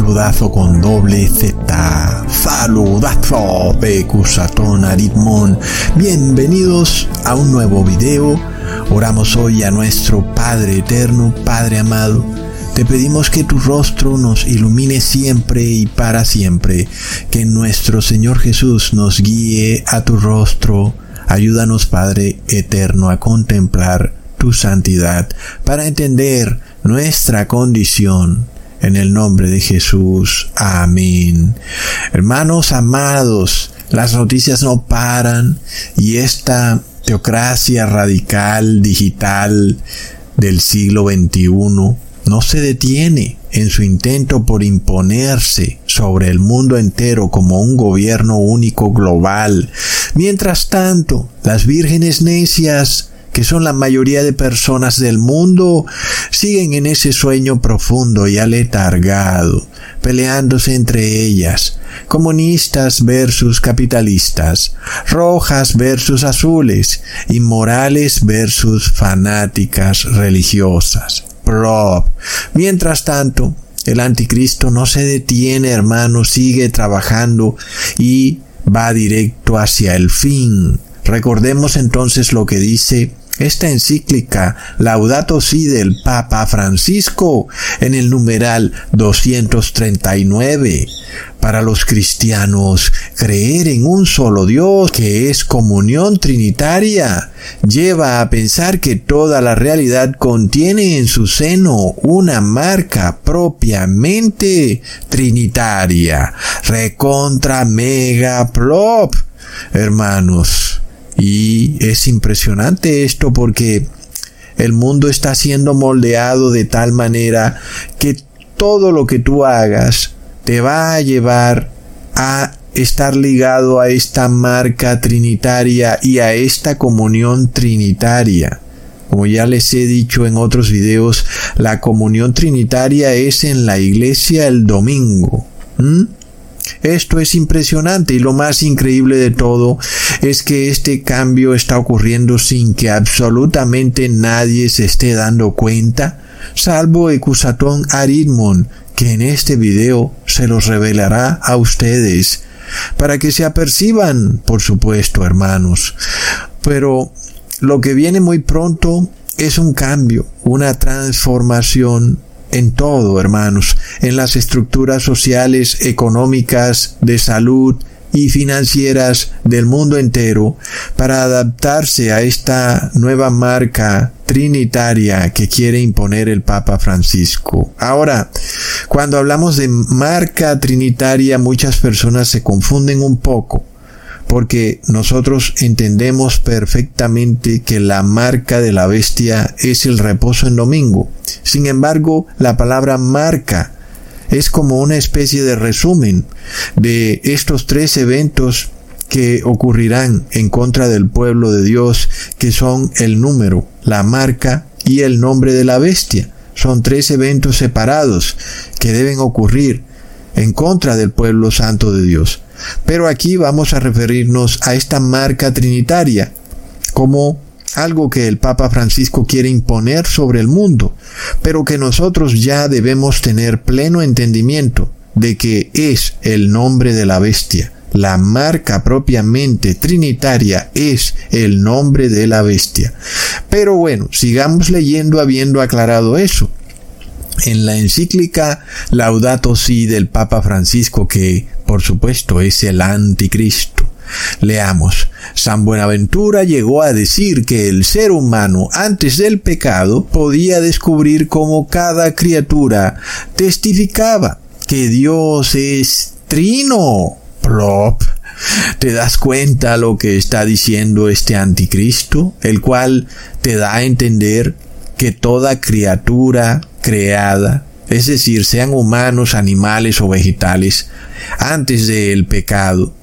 saludazo con doble Z. Saludazo, Becusatón Aritmon. Bienvenidos a un nuevo video. Oramos hoy a nuestro Padre Eterno, Padre amado. Te pedimos que tu rostro nos ilumine siempre y para siempre, que nuestro Señor Jesús nos guíe a tu rostro. Ayúdanos, Padre Eterno, a contemplar tu santidad, para entender nuestra condición. En el nombre de Jesús. Amén. Hermanos amados, las noticias no paran y esta teocracia radical digital del siglo XXI no se detiene en su intento por imponerse sobre el mundo entero como un gobierno único global. Mientras tanto, las vírgenes necias que son la mayoría de personas del mundo, siguen en ese sueño profundo y aletargado, peleándose entre ellas, comunistas versus capitalistas, rojas versus azules, inmorales versus fanáticas religiosas. Prop. Mientras tanto, el anticristo no se detiene, hermano, sigue trabajando y va directo hacia el fin. Recordemos entonces lo que dice esta encíclica Laudato Si del Papa Francisco en el numeral 239. Para los cristianos, creer en un solo Dios, que es comunión trinitaria, lleva a pensar que toda la realidad contiene en su seno una marca propiamente trinitaria. Recontra mega plop. Hermanos, y es impresionante esto porque el mundo está siendo moldeado de tal manera que todo lo que tú hagas te va a llevar a estar ligado a esta marca trinitaria y a esta comunión trinitaria. Como ya les he dicho en otros videos, la comunión trinitaria es en la iglesia el domingo. Esto es impresionante y lo más increíble de todo es que este cambio está ocurriendo sin que absolutamente nadie se esté dando cuenta, salvo Ecusatón Aridmon, que en este video se los revelará a ustedes, para que se aperciban, por supuesto, hermanos. Pero lo que viene muy pronto es un cambio, una transformación en todo, hermanos, en las estructuras sociales, económicas, de salud y financieras del mundo entero para adaptarse a esta nueva marca trinitaria que quiere imponer el Papa Francisco. Ahora, cuando hablamos de marca trinitaria, muchas personas se confunden un poco porque nosotros entendemos perfectamente que la marca de la bestia es el reposo en domingo. Sin embargo, la palabra marca es como una especie de resumen de estos tres eventos que ocurrirán en contra del pueblo de Dios, que son el número, la marca y el nombre de la bestia. Son tres eventos separados que deben ocurrir en contra del pueblo santo de Dios. Pero aquí vamos a referirnos a esta marca trinitaria como algo que el Papa Francisco quiere imponer sobre el mundo, pero que nosotros ya debemos tener pleno entendimiento de que es el nombre de la bestia. La marca propiamente trinitaria es el nombre de la bestia. Pero bueno, sigamos leyendo habiendo aclarado eso en la encíclica Laudato Si del Papa Francisco, que por supuesto es el anticristo. Leamos, San Buenaventura llegó a decir que el ser humano antes del pecado podía descubrir cómo cada criatura testificaba que Dios es trino. Plop. ¿Te das cuenta lo que está diciendo este anticristo? El cual te da a entender que toda criatura creada, es decir, sean humanos, animales o vegetales, antes del pecado,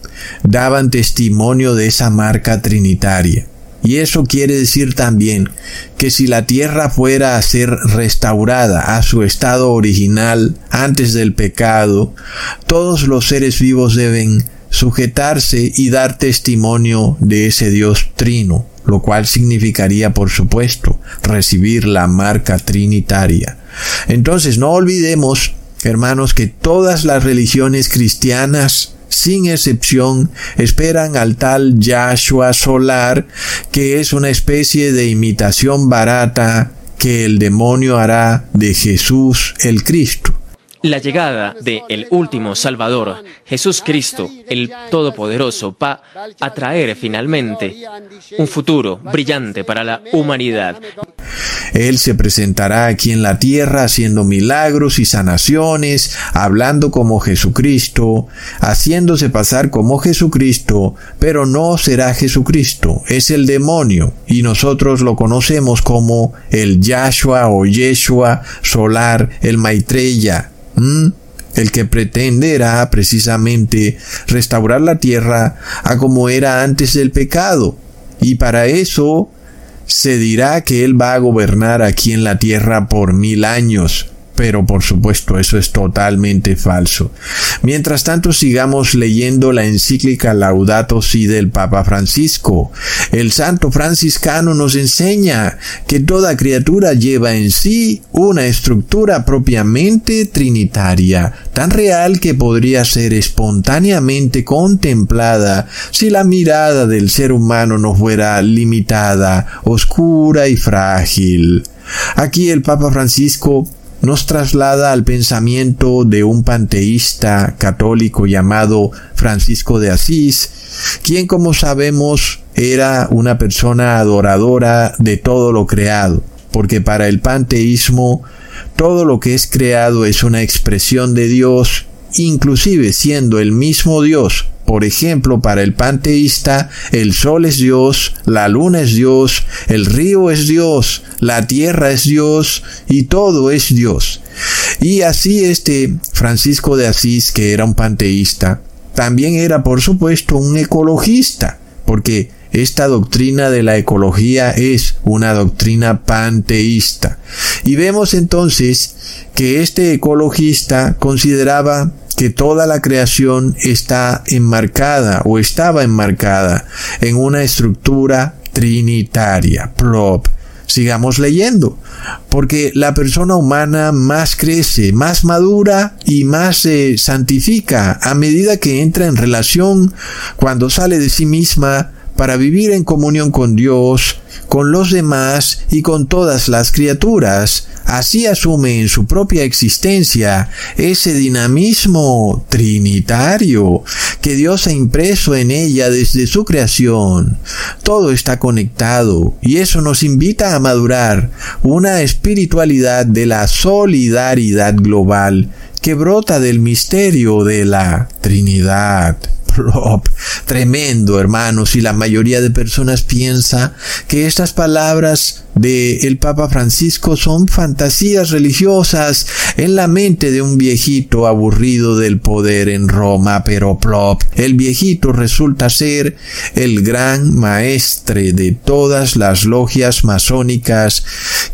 daban testimonio de esa marca trinitaria. Y eso quiere decir también que si la tierra fuera a ser restaurada a su estado original antes del pecado, todos los seres vivos deben sujetarse y dar testimonio de ese Dios trino, lo cual significaría, por supuesto, recibir la marca trinitaria. Entonces, no olvidemos hermanos, que todas las religiones cristianas sin excepción, esperan al tal Yahshua solar, que es una especie de imitación barata que el demonio hará de Jesús el Cristo. La llegada de el último Salvador, Jesús Cristo, el Todopoderoso, va a traer finalmente un futuro brillante para la humanidad. Él se presentará aquí en la tierra haciendo milagros y sanaciones, hablando como Jesucristo, haciéndose pasar como Jesucristo, pero no será Jesucristo, es el demonio, y nosotros lo conocemos como el Yahshua o Yeshua solar, el Maitreya. El que pretenderá precisamente restaurar la tierra a como era antes del pecado. Y para eso se dirá que Él va a gobernar aquí en la tierra por mil años pero por supuesto eso es totalmente falso. Mientras tanto sigamos leyendo la encíclica Laudato Si del Papa Francisco. El santo franciscano nos enseña que toda criatura lleva en sí una estructura propiamente trinitaria, tan real que podría ser espontáneamente contemplada si la mirada del ser humano no fuera limitada, oscura y frágil. Aquí el Papa Francisco nos traslada al pensamiento de un panteísta católico llamado Francisco de Asís, quien como sabemos era una persona adoradora de todo lo creado, porque para el panteísmo todo lo que es creado es una expresión de Dios, inclusive siendo el mismo Dios por ejemplo, para el panteísta, el sol es Dios, la luna es Dios, el río es Dios, la tierra es Dios y todo es Dios. Y así este Francisco de Asís, que era un panteísta, también era por supuesto un ecologista, porque esta doctrina de la ecología es una doctrina panteísta. Y vemos entonces que este ecologista consideraba que toda la creación está enmarcada o estaba enmarcada en una estructura trinitaria. Plop. Sigamos leyendo, porque la persona humana más crece, más madura y más se santifica a medida que entra en relación cuando sale de sí misma para vivir en comunión con Dios, con los demás y con todas las criaturas. Así asume en su propia existencia ese dinamismo trinitario que Dios ha impreso en ella desde su creación. Todo está conectado y eso nos invita a madurar una espiritualidad de la solidaridad global que brota del misterio de la Trinidad. Tremendo, hermanos, y la mayoría de personas piensa que estas palabras de el Papa Francisco son fantasías religiosas en la mente de un viejito aburrido del poder en Roma, pero plop, el viejito resulta ser el gran maestre de todas las logias masónicas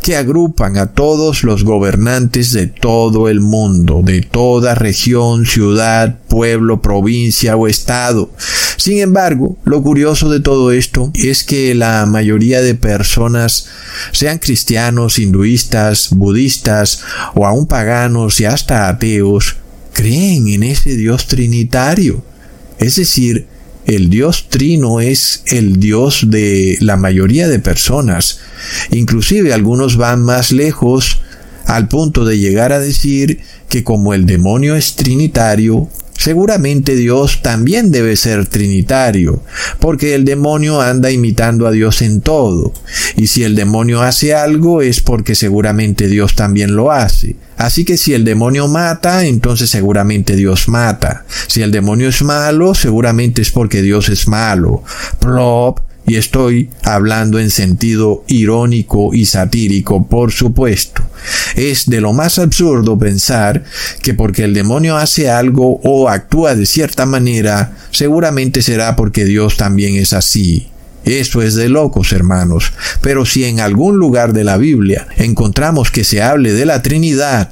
que agrupan a todos los gobernantes de todo el mundo, de toda región, ciudad, pueblo, provincia o estado. Sin embargo, lo curioso de todo esto es que la mayoría de personas sean cristianos, hinduistas, budistas o aún paganos y hasta ateos, creen en ese Dios trinitario. Es decir, el Dios trino es el Dios de la mayoría de personas. Inclusive algunos van más lejos al punto de llegar a decir que como el demonio es trinitario, Seguramente Dios también debe ser trinitario, porque el demonio anda imitando a Dios en todo, y si el demonio hace algo es porque seguramente Dios también lo hace. Así que si el demonio mata, entonces seguramente Dios mata. Si el demonio es malo, seguramente es porque Dios es malo. Plop, y estoy hablando en sentido irónico y satírico, por supuesto. Es de lo más absurdo pensar que porque el demonio hace algo o actúa de cierta manera, seguramente será porque Dios también es así. Eso es de locos, hermanos. Pero si en algún lugar de la Biblia encontramos que se hable de la Trinidad,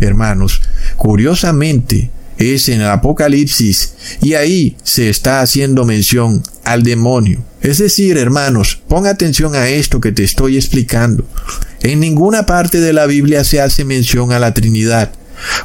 hermanos, curiosamente, es en el Apocalipsis y ahí se está haciendo mención al demonio. Es decir, hermanos, ponga atención a esto que te estoy explicando. En ninguna parte de la Biblia se hace mención a la Trinidad.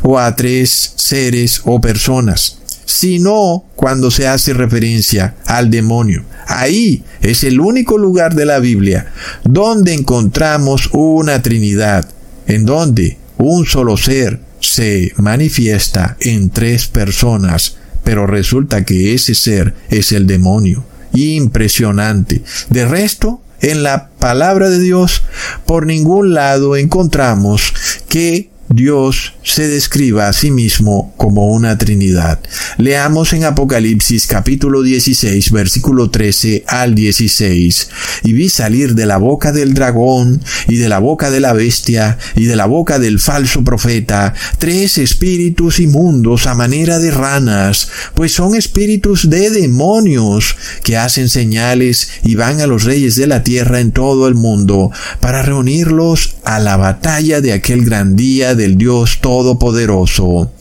o a tres seres o personas, sino cuando se hace referencia al demonio. Ahí es el único lugar de la Biblia donde encontramos una Trinidad, en donde un solo ser se manifiesta en tres personas, pero resulta que ese ser es el demonio. Impresionante. De resto, en la palabra de Dios, por ningún lado encontramos que Dios se describa a sí mismo como una Trinidad. Leamos en Apocalipsis capítulo 16 versículo 13 al 16. Y vi salir de la boca del dragón y de la boca de la bestia y de la boca del falso profeta tres espíritus inmundos a manera de ranas, pues son espíritus de demonios que hacen señales y van a los reyes de la tierra en todo el mundo para reunirlos a la batalla de aquel gran día del Dios Todopoderoso.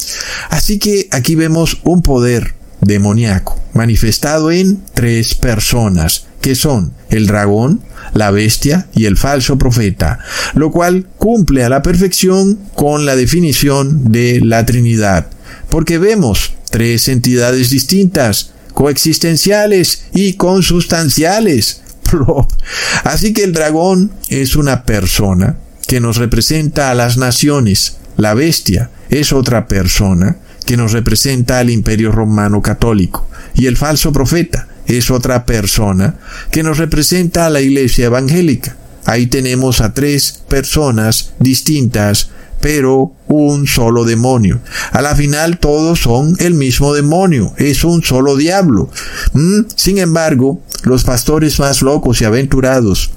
Así que aquí vemos un poder demoníaco manifestado en tres personas, que son el dragón, la bestia y el falso profeta, lo cual cumple a la perfección con la definición de la Trinidad, porque vemos tres entidades distintas, coexistenciales y consustanciales. Así que el dragón es una persona que nos representa a las naciones, la bestia es otra persona que nos representa al imperio romano católico. Y el falso profeta es otra persona que nos representa a la iglesia evangélica. Ahí tenemos a tres personas distintas, pero un solo demonio. A la final todos son el mismo demonio, es un solo diablo. Mm, sin embargo, los pastores más locos y aventurados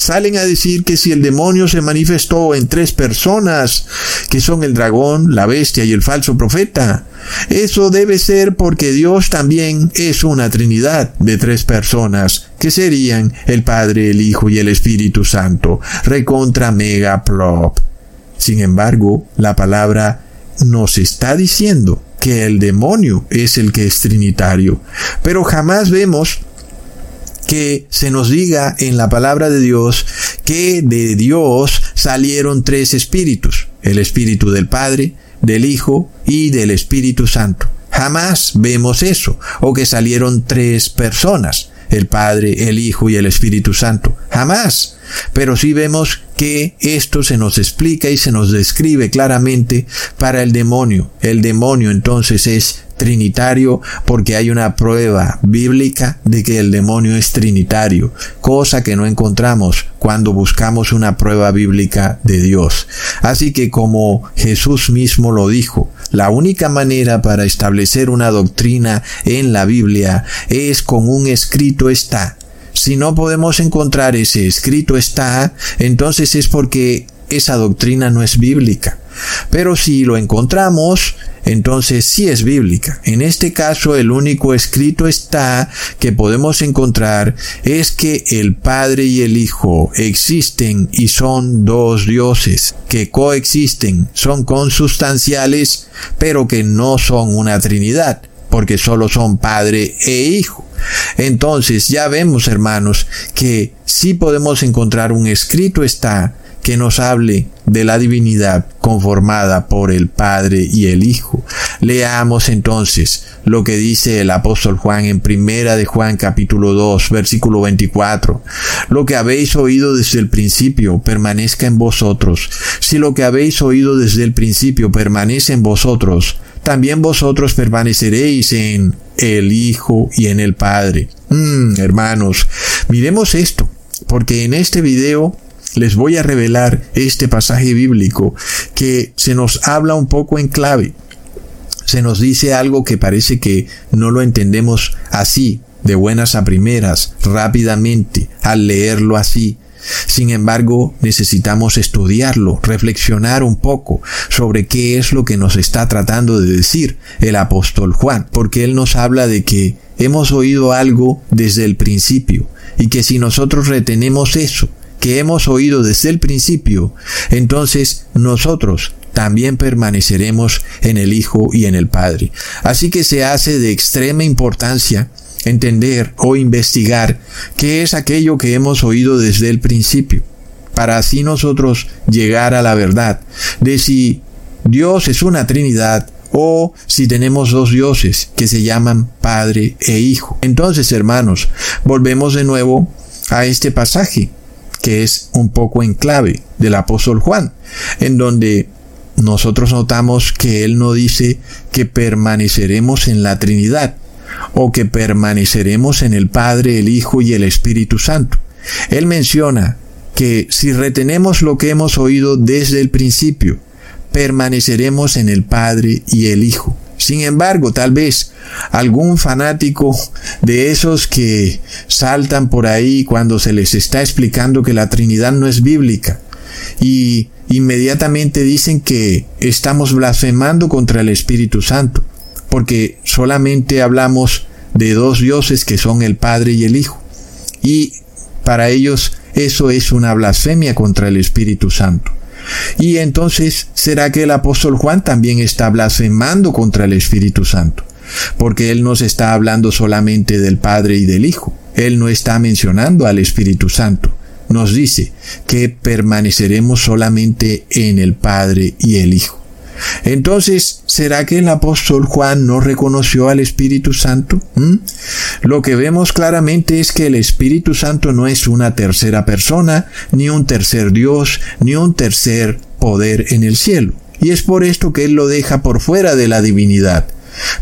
salen a decir que si el demonio se manifestó en tres personas, que son el dragón, la bestia y el falso profeta, eso debe ser porque Dios también es una trinidad de tres personas, que serían el Padre, el Hijo y el Espíritu Santo, recontra mega plop. Sin embargo, la palabra nos está diciendo que el demonio es el que es trinitario, pero jamás vemos que se nos diga en la palabra de Dios que de Dios salieron tres espíritus, el espíritu del Padre, del Hijo y del Espíritu Santo. Jamás vemos eso, o que salieron tres personas, el Padre, el Hijo y el Espíritu Santo. Jamás. Pero sí vemos que esto se nos explica y se nos describe claramente para el demonio. El demonio entonces es trinitario porque hay una prueba bíblica de que el demonio es trinitario, cosa que no encontramos cuando buscamos una prueba bíblica de Dios. Así que como Jesús mismo lo dijo, la única manera para establecer una doctrina en la Biblia es con un escrito está. Si no podemos encontrar ese escrito está, entonces es porque esa doctrina no es bíblica. Pero si lo encontramos, entonces sí es bíblica. En este caso, el único escrito está que podemos encontrar es que el Padre y el Hijo existen y son dos dioses que coexisten, son consustanciales, pero que no son una Trinidad, porque solo son Padre e Hijo. Entonces ya vemos, hermanos, que sí podemos encontrar un escrito está que nos hable de la divinidad conformada por el Padre y el Hijo. Leamos entonces lo que dice el apóstol Juan en primera de Juan capítulo 2 versículo 24. Lo que habéis oído desde el principio permanezca en vosotros. Si lo que habéis oído desde el principio permanece en vosotros, también vosotros permaneceréis en el Hijo y en el Padre. Mm, hermanos, miremos esto, porque en este video les voy a revelar este pasaje bíblico que se nos habla un poco en clave. Se nos dice algo que parece que no lo entendemos así, de buenas a primeras, rápidamente, al leerlo así. Sin embargo, necesitamos estudiarlo, reflexionar un poco sobre qué es lo que nos está tratando de decir el apóstol Juan, porque él nos habla de que hemos oído algo desde el principio y que si nosotros retenemos eso, que hemos oído desde el principio, entonces nosotros también permaneceremos en el Hijo y en el Padre. Así que se hace de extrema importancia entender o investigar qué es aquello que hemos oído desde el principio, para así nosotros llegar a la verdad de si Dios es una Trinidad o si tenemos dos dioses que se llaman Padre e Hijo. Entonces, hermanos, volvemos de nuevo a este pasaje que es un poco en clave del apóstol Juan, en donde nosotros notamos que él no dice que permaneceremos en la Trinidad o que permaneceremos en el Padre, el Hijo y el Espíritu Santo. Él menciona que si retenemos lo que hemos oído desde el principio, permaneceremos en el Padre y el Hijo. Sin embargo, tal vez algún fanático de esos que saltan por ahí cuando se les está explicando que la Trinidad no es bíblica y inmediatamente dicen que estamos blasfemando contra el Espíritu Santo, porque solamente hablamos de dos dioses que son el Padre y el Hijo. Y para ellos eso es una blasfemia contra el Espíritu Santo. Y entonces, ¿será que el apóstol Juan también está blasfemando contra el Espíritu Santo? Porque él no se está hablando solamente del Padre y del Hijo. Él no está mencionando al Espíritu Santo. Nos dice que permaneceremos solamente en el Padre y el Hijo. Entonces, ¿será que el apóstol Juan no reconoció al Espíritu Santo? ¿Mm? Lo que vemos claramente es que el Espíritu Santo no es una tercera persona, ni un tercer Dios, ni un tercer poder en el cielo. Y es por esto que él lo deja por fuera de la divinidad.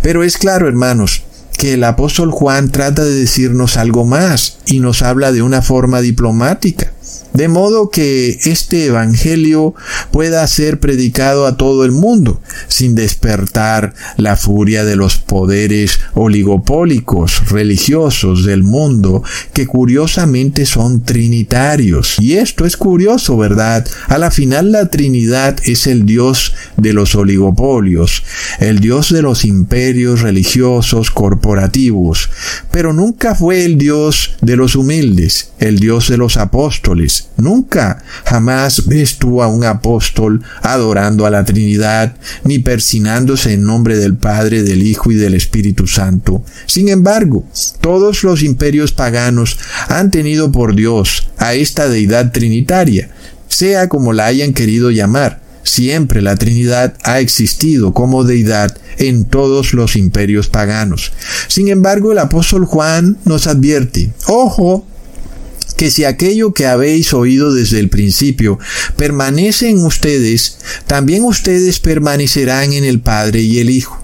Pero es claro, hermanos, que el apóstol Juan trata de decirnos algo más y nos habla de una forma diplomática de modo que este Evangelio pueda ser predicado a todo el mundo, sin despertar la furia de los poderes oligopólicos religiosos del mundo, que curiosamente son trinitarios. Y esto es curioso, ¿verdad? A la final la Trinidad es el Dios de los oligopolios, el Dios de los imperios religiosos corporativos, pero nunca fue el Dios de los humildes, el Dios de los apóstoles, Nunca, jamás ves tú a un apóstol adorando a la Trinidad, ni persinándose en nombre del Padre, del Hijo y del Espíritu Santo. Sin embargo, todos los imperios paganos han tenido por Dios a esta deidad trinitaria, sea como la hayan querido llamar. Siempre la Trinidad ha existido como deidad en todos los imperios paganos. Sin embargo, el apóstol Juan nos advierte, ojo, que si aquello que habéis oído desde el principio permanece en ustedes, también ustedes permanecerán en el Padre y el Hijo.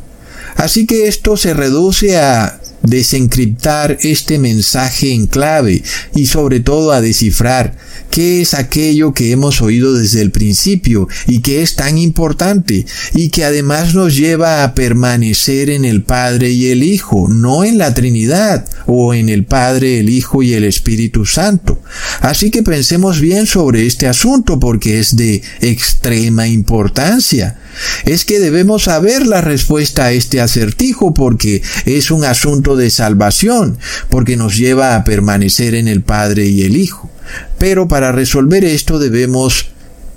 Así que esto se reduce a desencriptar este mensaje en clave y sobre todo a descifrar qué es aquello que hemos oído desde el principio y que es tan importante y que además nos lleva a permanecer en el Padre y el Hijo, no en la Trinidad o en el Padre, el Hijo y el Espíritu Santo. Así que pensemos bien sobre este asunto porque es de extrema importancia. Es que debemos saber la respuesta a este acertijo porque es un asunto de salvación, porque nos lleva a permanecer en el Padre y el Hijo. Pero para resolver esto debemos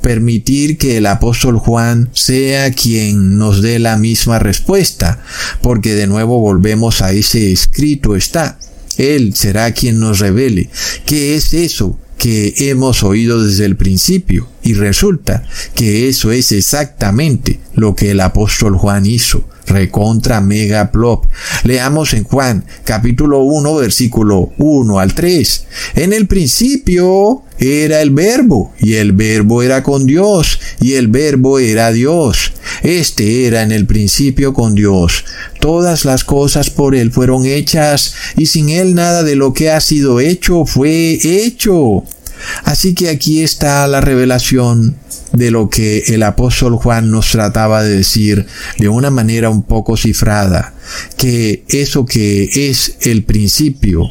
permitir que el apóstol Juan sea quien nos dé la misma respuesta, porque de nuevo volvemos a ese escrito está. Él será quien nos revele qué es eso que hemos oído desde el principio y resulta que eso es exactamente lo que el apóstol Juan hizo recontra mega plop. Leamos en Juan capítulo 1 versículo 1 al 3. En el principio era el verbo y el verbo era con Dios y el verbo era Dios. Este era en el principio con Dios. Todas las cosas por él fueron hechas y sin él nada de lo que ha sido hecho fue hecho. Así que aquí está la revelación de lo que el apóstol Juan nos trataba de decir de una manera un poco cifrada, que eso que es el principio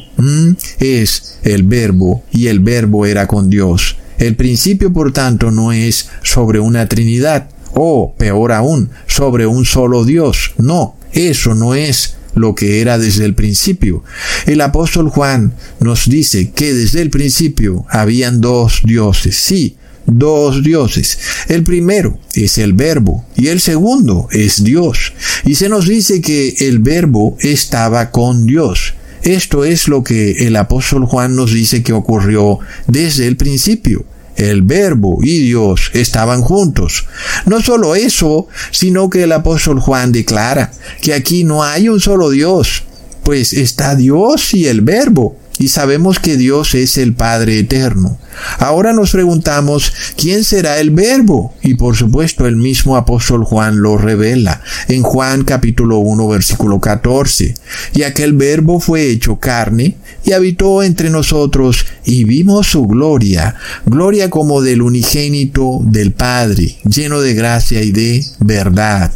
es el verbo y el verbo era con Dios. El principio, por tanto, no es sobre una Trinidad, o peor aún, sobre un solo Dios. No, eso no es lo que era desde el principio. El apóstol Juan nos dice que desde el principio habían dos dioses. Sí, dos dioses. El primero es el verbo y el segundo es Dios. Y se nos dice que el verbo estaba con Dios. Esto es lo que el apóstol Juan nos dice que ocurrió desde el principio. El verbo y Dios estaban juntos. No solo eso, sino que el apóstol Juan declara que aquí no hay un solo Dios, pues está Dios y el verbo y sabemos que Dios es el Padre eterno. Ahora nos preguntamos, ¿quién será el verbo? Y por supuesto el mismo apóstol Juan lo revela en Juan capítulo 1 versículo 14. Y aquel verbo fue hecho carne y habitó entre nosotros y vimos su gloria, gloria como del unigénito del Padre, lleno de gracia y de verdad.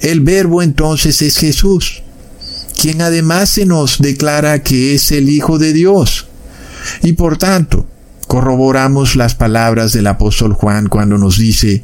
El verbo entonces es Jesús quien además se nos declara que es el Hijo de Dios. Y por tanto, corroboramos las palabras del apóstol Juan cuando nos dice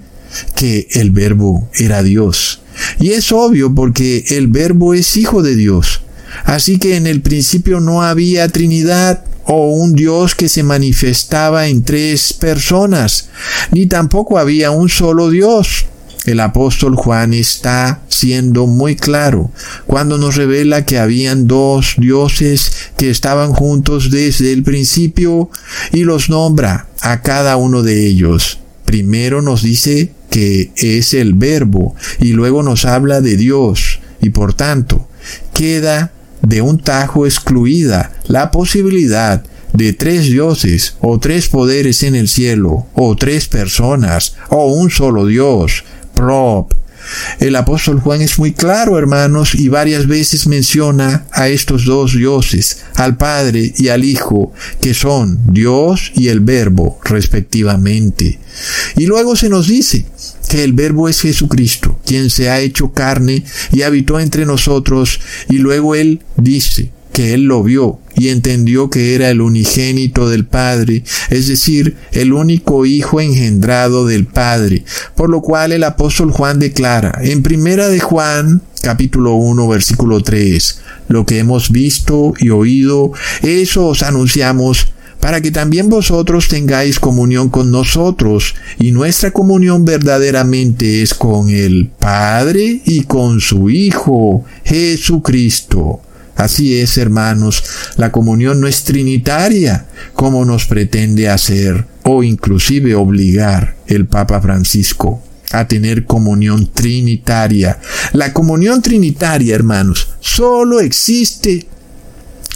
que el verbo era Dios. Y es obvio porque el verbo es Hijo de Dios. Así que en el principio no había Trinidad o un Dios que se manifestaba en tres personas, ni tampoco había un solo Dios. El apóstol Juan está siendo muy claro cuando nos revela que habían dos dioses que estaban juntos desde el principio y los nombra a cada uno de ellos. Primero nos dice que es el verbo y luego nos habla de Dios y por tanto queda de un tajo excluida la posibilidad de tres dioses o tres poderes en el cielo o tres personas o un solo Dios el apóstol Juan es muy claro, hermanos, y varias veces menciona a estos dos dioses, al Padre y al Hijo, que son Dios y el Verbo, respectivamente. Y luego se nos dice que el Verbo es Jesucristo, quien se ha hecho carne y habitó entre nosotros, y luego él dice, que él lo vio y entendió que era el unigénito del Padre, es decir, el único Hijo engendrado del Padre, por lo cual el apóstol Juan declara en primera de Juan capítulo 1 versículo 3, lo que hemos visto y oído, eso os anunciamos para que también vosotros tengáis comunión con nosotros, y nuestra comunión verdaderamente es con el Padre y con su Hijo, Jesucristo. Así es, hermanos, la comunión no es trinitaria, como nos pretende hacer o inclusive obligar el Papa Francisco a tener comunión trinitaria. La comunión trinitaria, hermanos, solo existe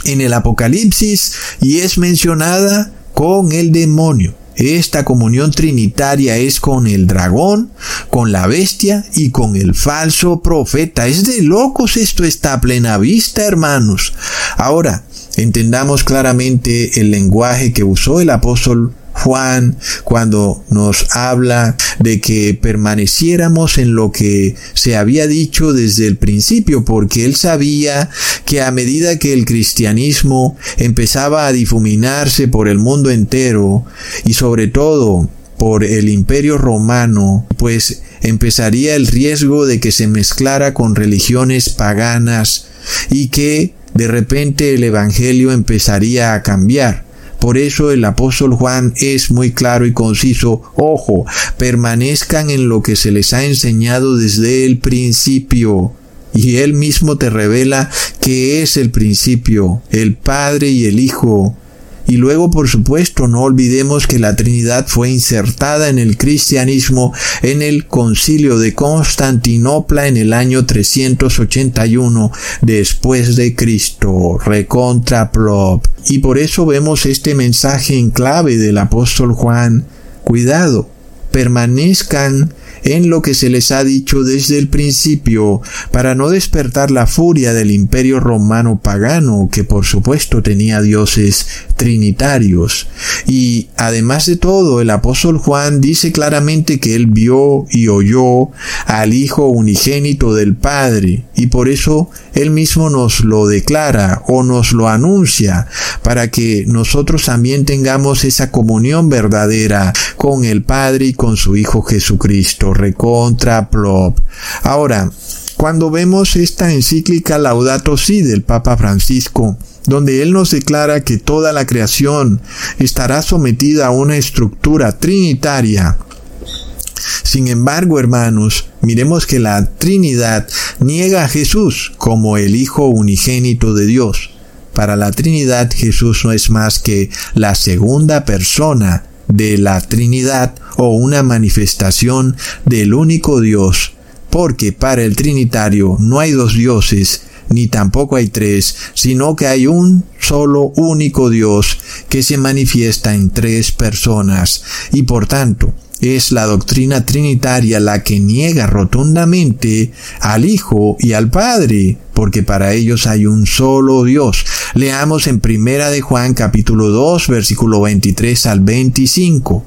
en el Apocalipsis y es mencionada con el demonio. Esta comunión trinitaria es con el dragón, con la bestia y con el falso profeta. Es de locos esto está a plena vista, hermanos. Ahora, entendamos claramente el lenguaje que usó el apóstol Juan cuando nos habla de que permaneciéramos en lo que se había dicho desde el principio, porque él sabía que a medida que el cristianismo empezaba a difuminarse por el mundo entero y sobre todo por el imperio romano, pues empezaría el riesgo de que se mezclara con religiones paganas y que de repente el Evangelio empezaría a cambiar. Por eso el apóstol Juan es muy claro y conciso. Ojo, permanezcan en lo que se les ha enseñado desde el principio. Y él mismo te revela que es el principio, el Padre y el Hijo y luego, por supuesto, no olvidemos que la Trinidad fue insertada en el cristianismo en el concilio de Constantinopla en el año 381 después de Cristo, recontra plop. Y por eso vemos este mensaje en clave del apóstol Juan. Cuidado, permanezcan en lo que se les ha dicho desde el principio, para no despertar la furia del imperio romano pagano, que por supuesto tenía dioses trinitarios. Y además de todo, el apóstol Juan dice claramente que él vio y oyó al Hijo unigénito del Padre, y por eso él mismo nos lo declara o nos lo anuncia, para que nosotros también tengamos esa comunión verdadera con el Padre y con su Hijo Jesucristo recontra plop. Ahora, cuando vemos esta encíclica Laudato Si del Papa Francisco, donde él nos declara que toda la creación estará sometida a una estructura trinitaria, sin embargo, hermanos, miremos que la Trinidad niega a Jesús como el Hijo unigénito de Dios. Para la Trinidad Jesús no es más que la segunda persona de la Trinidad o una manifestación del único Dios, porque para el Trinitario no hay dos dioses, ni tampoco hay tres, sino que hay un solo único Dios que se manifiesta en tres personas, y por tanto, es la doctrina trinitaria la que niega rotundamente al Hijo y al Padre, porque para ellos hay un solo Dios. Leamos en Primera de Juan capítulo 2 versículo 23 al 25.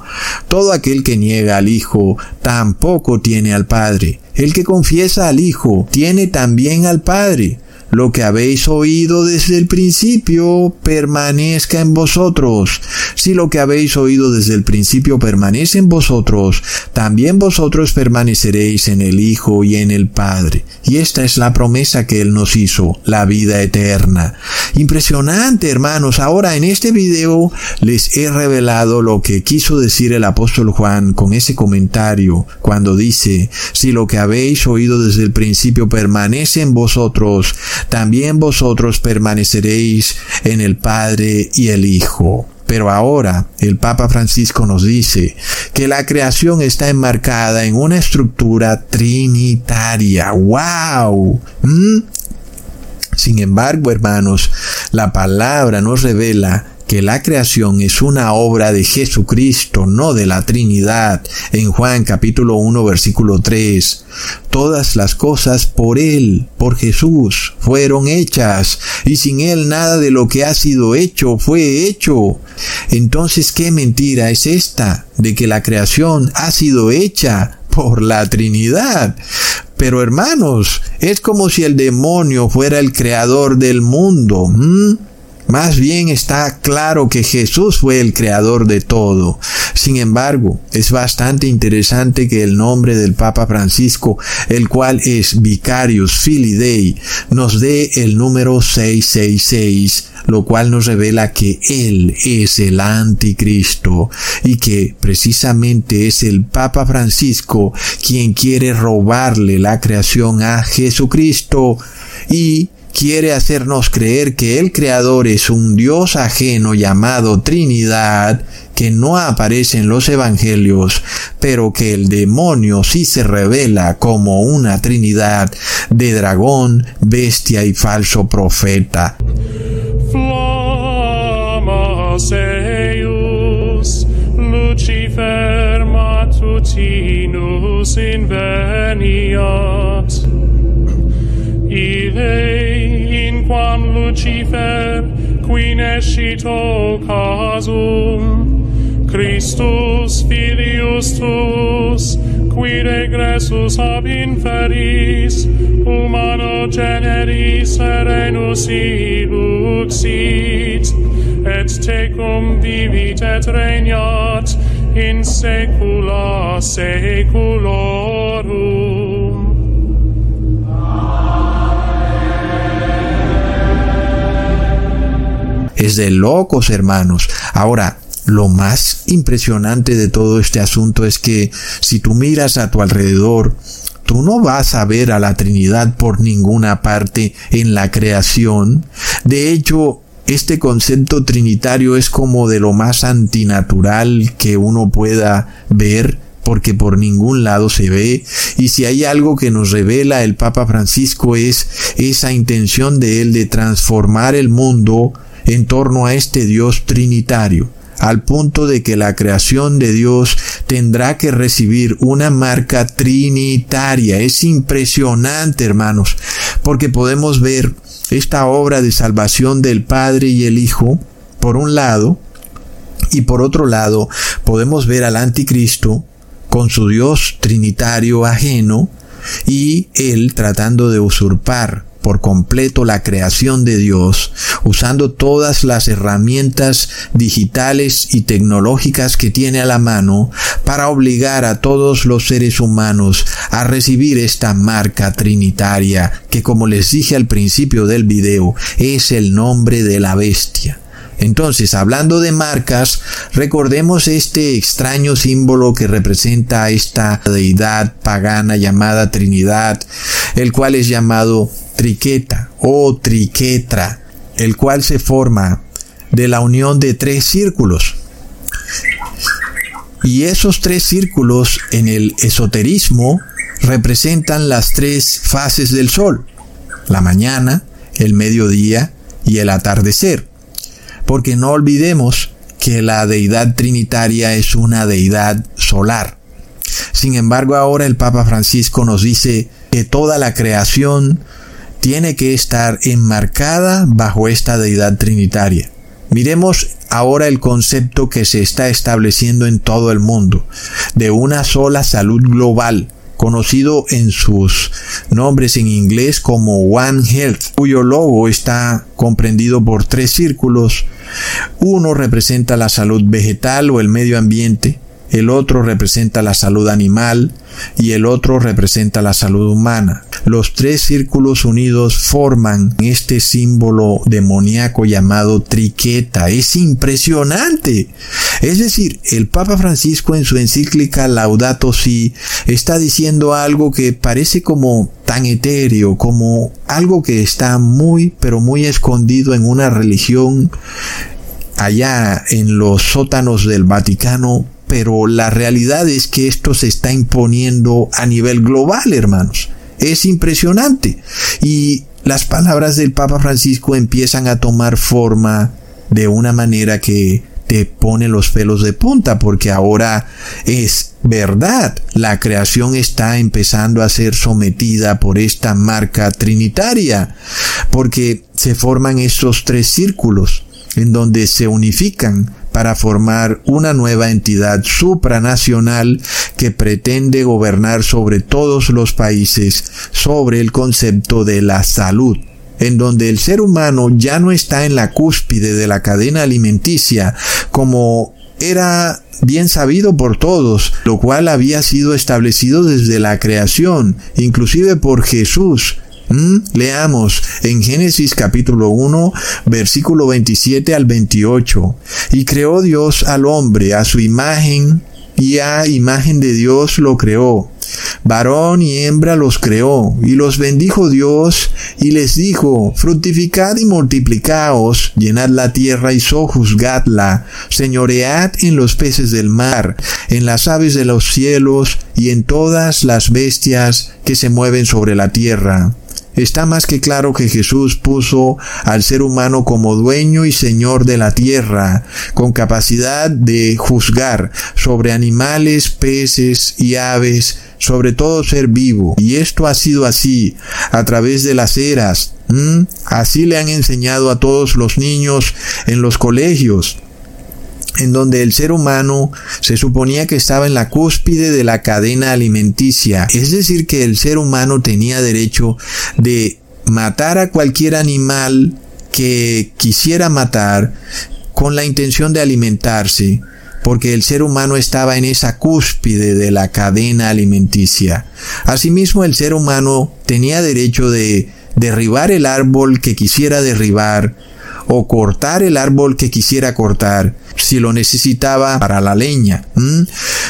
Todo aquel que niega al Hijo tampoco tiene al Padre. El que confiesa al Hijo tiene también al Padre lo que habéis oído desde el principio permanezca en vosotros. Si lo que habéis oído desde el principio permanece en vosotros, también vosotros permaneceréis en el Hijo y en el Padre. Y esta es la promesa que Él nos hizo, la vida eterna. Impresionante, hermanos. Ahora en este video les he revelado lo que quiso decir el apóstol Juan con ese comentario cuando dice, si lo que habéis oído desde el principio permanece en vosotros, también vosotros permaneceréis en el Padre y el Hijo. Pero ahora el Papa Francisco nos dice que la creación está enmarcada en una estructura trinitaria. ¡Wow! ¿Mm? Sin embargo, hermanos, la palabra nos revela que la creación es una obra de Jesucristo, no de la Trinidad. En Juan capítulo 1 versículo 3, todas las cosas por Él, por Jesús, fueron hechas, y sin Él nada de lo que ha sido hecho fue hecho. Entonces, ¿qué mentira es esta de que la creación ha sido hecha por la Trinidad? Pero hermanos, es como si el demonio fuera el creador del mundo. Más bien está claro que Jesús fue el creador de todo. Sin embargo, es bastante interesante que el nombre del Papa Francisco, el cual es Vicarius Filii Dei, nos dé el número 666, lo cual nos revela que Él es el anticristo y que precisamente es el Papa Francisco quien quiere robarle la creación a Jesucristo y quiere hacernos creer que el Creador es un Dios ajeno llamado Trinidad, que no aparece en los Evangelios, pero que el demonio sí se revela como una Trinidad de dragón, bestia y falso profeta. Lucifer inveniat, in quam Lucifer qui nescito casum. Christus filius tuus qui regressus ab inferis humano generis serenus iluxit et tecum vivit et regnat in saecula saeculorum De locos, hermanos. Ahora, lo más impresionante de todo este asunto es que si tú miras a tu alrededor, tú no vas a ver a la Trinidad por ninguna parte en la creación. De hecho, este concepto trinitario es como de lo más antinatural que uno pueda ver porque por ningún lado se ve, y si hay algo que nos revela el Papa Francisco es esa intención de él de transformar el mundo en torno a este Dios trinitario, al punto de que la creación de Dios tendrá que recibir una marca trinitaria. Es impresionante, hermanos, porque podemos ver esta obra de salvación del Padre y el Hijo, por un lado, y por otro lado, podemos ver al anticristo con su Dios trinitario ajeno y él tratando de usurpar por completo la creación de Dios, usando todas las herramientas digitales y tecnológicas que tiene a la mano para obligar a todos los seres humanos a recibir esta marca trinitaria que como les dije al principio del video es el nombre de la bestia. Entonces, hablando de marcas, recordemos este extraño símbolo que representa a esta deidad pagana llamada Trinidad, el cual es llamado triqueta o triquetra, el cual se forma de la unión de tres círculos. Y esos tres círculos en el esoterismo representan las tres fases del sol, la mañana, el mediodía y el atardecer. Porque no olvidemos que la deidad trinitaria es una deidad solar. Sin embargo, ahora el Papa Francisco nos dice que toda la creación tiene que estar enmarcada bajo esta deidad trinitaria. Miremos ahora el concepto que se está estableciendo en todo el mundo, de una sola salud global, conocido en sus nombres en inglés como One Health, cuyo logo está comprendido por tres círculos. Uno representa la salud vegetal o el medio ambiente, el otro representa la salud animal y el otro representa la salud humana. Los tres círculos unidos forman este símbolo demoníaco llamado triqueta. Es impresionante. Es decir, el Papa Francisco en su encíclica Laudato Si está diciendo algo que parece como tan etéreo, como algo que está muy, pero muy escondido en una religión allá en los sótanos del Vaticano pero la realidad es que esto se está imponiendo a nivel global, hermanos. Es impresionante. Y las palabras del Papa Francisco empiezan a tomar forma de una manera que te pone los pelos de punta, porque ahora es verdad, la creación está empezando a ser sometida por esta marca trinitaria, porque se forman estos tres círculos en donde se unifican para formar una nueva entidad supranacional que pretende gobernar sobre todos los países sobre el concepto de la salud en donde el ser humano ya no está en la cúspide de la cadena alimenticia como era bien sabido por todos, lo cual había sido establecido desde la creación, inclusive por Jesús, Mm, leamos en Génesis capítulo 1, versículo 27 al 28. Y creó Dios al hombre a su imagen y a imagen de Dios lo creó. Varón y hembra los creó, y los bendijo Dios, y les dijo, fructificad y multiplicaos, llenad la tierra y sojuzgadla, señoread en los peces del mar, en las aves de los cielos, y en todas las bestias que se mueven sobre la tierra. Está más que claro que Jesús puso al ser humano como dueño y señor de la tierra, con capacidad de juzgar sobre animales, peces y aves, sobre todo ser vivo. Y esto ha sido así a través de las eras. Así le han enseñado a todos los niños en los colegios en donde el ser humano se suponía que estaba en la cúspide de la cadena alimenticia, es decir, que el ser humano tenía derecho de matar a cualquier animal que quisiera matar con la intención de alimentarse, porque el ser humano estaba en esa cúspide de la cadena alimenticia. Asimismo, el ser humano tenía derecho de derribar el árbol que quisiera derribar, o cortar el árbol que quisiera cortar si lo necesitaba para la leña,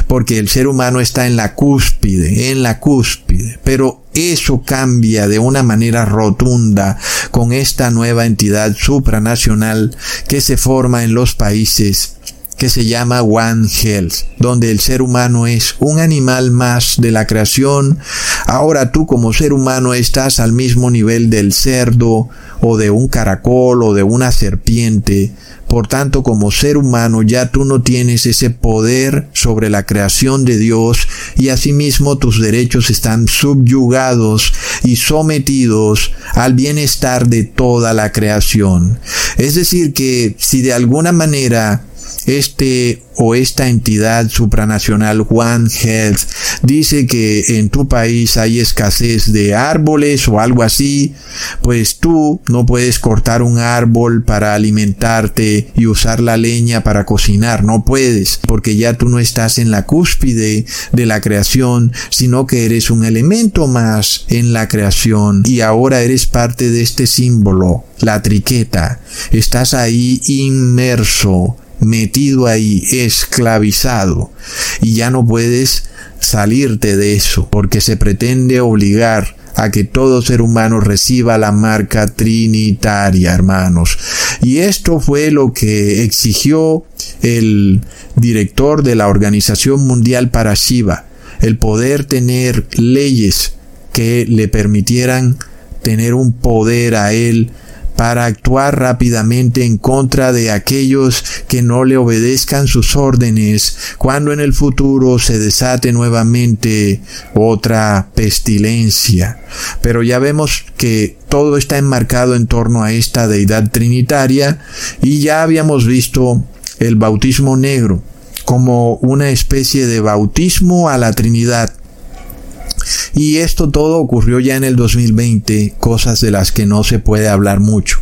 porque el ser humano está en la cúspide, en la cúspide, pero eso cambia de una manera rotunda con esta nueva entidad supranacional que se forma en los países que se llama One Health, donde el ser humano es un animal más de la creación. Ahora tú como ser humano estás al mismo nivel del cerdo o de un caracol o de una serpiente. Por tanto, como ser humano ya tú no tienes ese poder sobre la creación de Dios y asimismo tus derechos están subyugados y sometidos al bienestar de toda la creación. Es decir, que si de alguna manera este o esta entidad supranacional One Health dice que en tu país hay escasez de árboles o algo así, pues tú no puedes cortar un árbol para alimentarte y usar la leña para cocinar, no puedes, porque ya tú no estás en la cúspide de la creación, sino que eres un elemento más en la creación y ahora eres parte de este símbolo, la triqueta, estás ahí inmerso metido ahí, esclavizado, y ya no puedes salirte de eso, porque se pretende obligar a que todo ser humano reciba la marca trinitaria, hermanos. Y esto fue lo que exigió el director de la Organización Mundial para Shiva, el poder tener leyes que le permitieran tener un poder a él para actuar rápidamente en contra de aquellos que no le obedezcan sus órdenes cuando en el futuro se desate nuevamente otra pestilencia. Pero ya vemos que todo está enmarcado en torno a esta deidad trinitaria y ya habíamos visto el bautismo negro como una especie de bautismo a la Trinidad y esto todo ocurrió ya en el 2020, cosas de las que no se puede hablar mucho.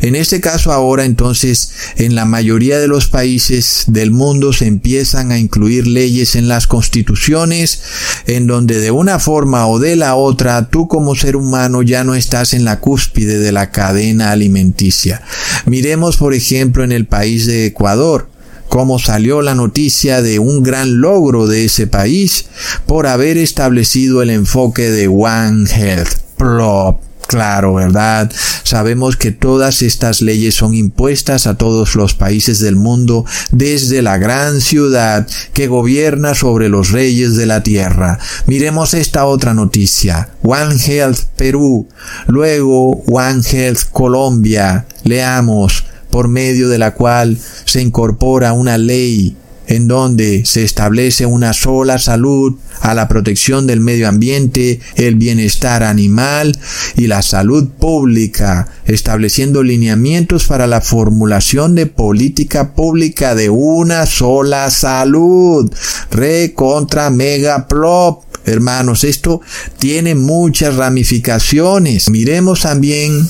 En este caso ahora entonces en la mayoría de los países del mundo se empiezan a incluir leyes en las constituciones en donde de una forma o de la otra tú como ser humano ya no estás en la cúspide de la cadena alimenticia. Miremos por ejemplo en el país de Ecuador cómo salió la noticia de un gran logro de ese país por haber establecido el enfoque de One Health. Plop. Claro, ¿verdad? Sabemos que todas estas leyes son impuestas a todos los países del mundo desde la gran ciudad que gobierna sobre los reyes de la tierra. Miremos esta otra noticia. One Health Perú. Luego One Health Colombia. Leamos por medio de la cual se incorpora una ley en donde se establece una sola salud a la protección del medio ambiente, el bienestar animal y la salud pública, estableciendo lineamientos para la formulación de política pública de una sola salud. Re contra mega plop. Hermanos, esto tiene muchas ramificaciones. Miremos también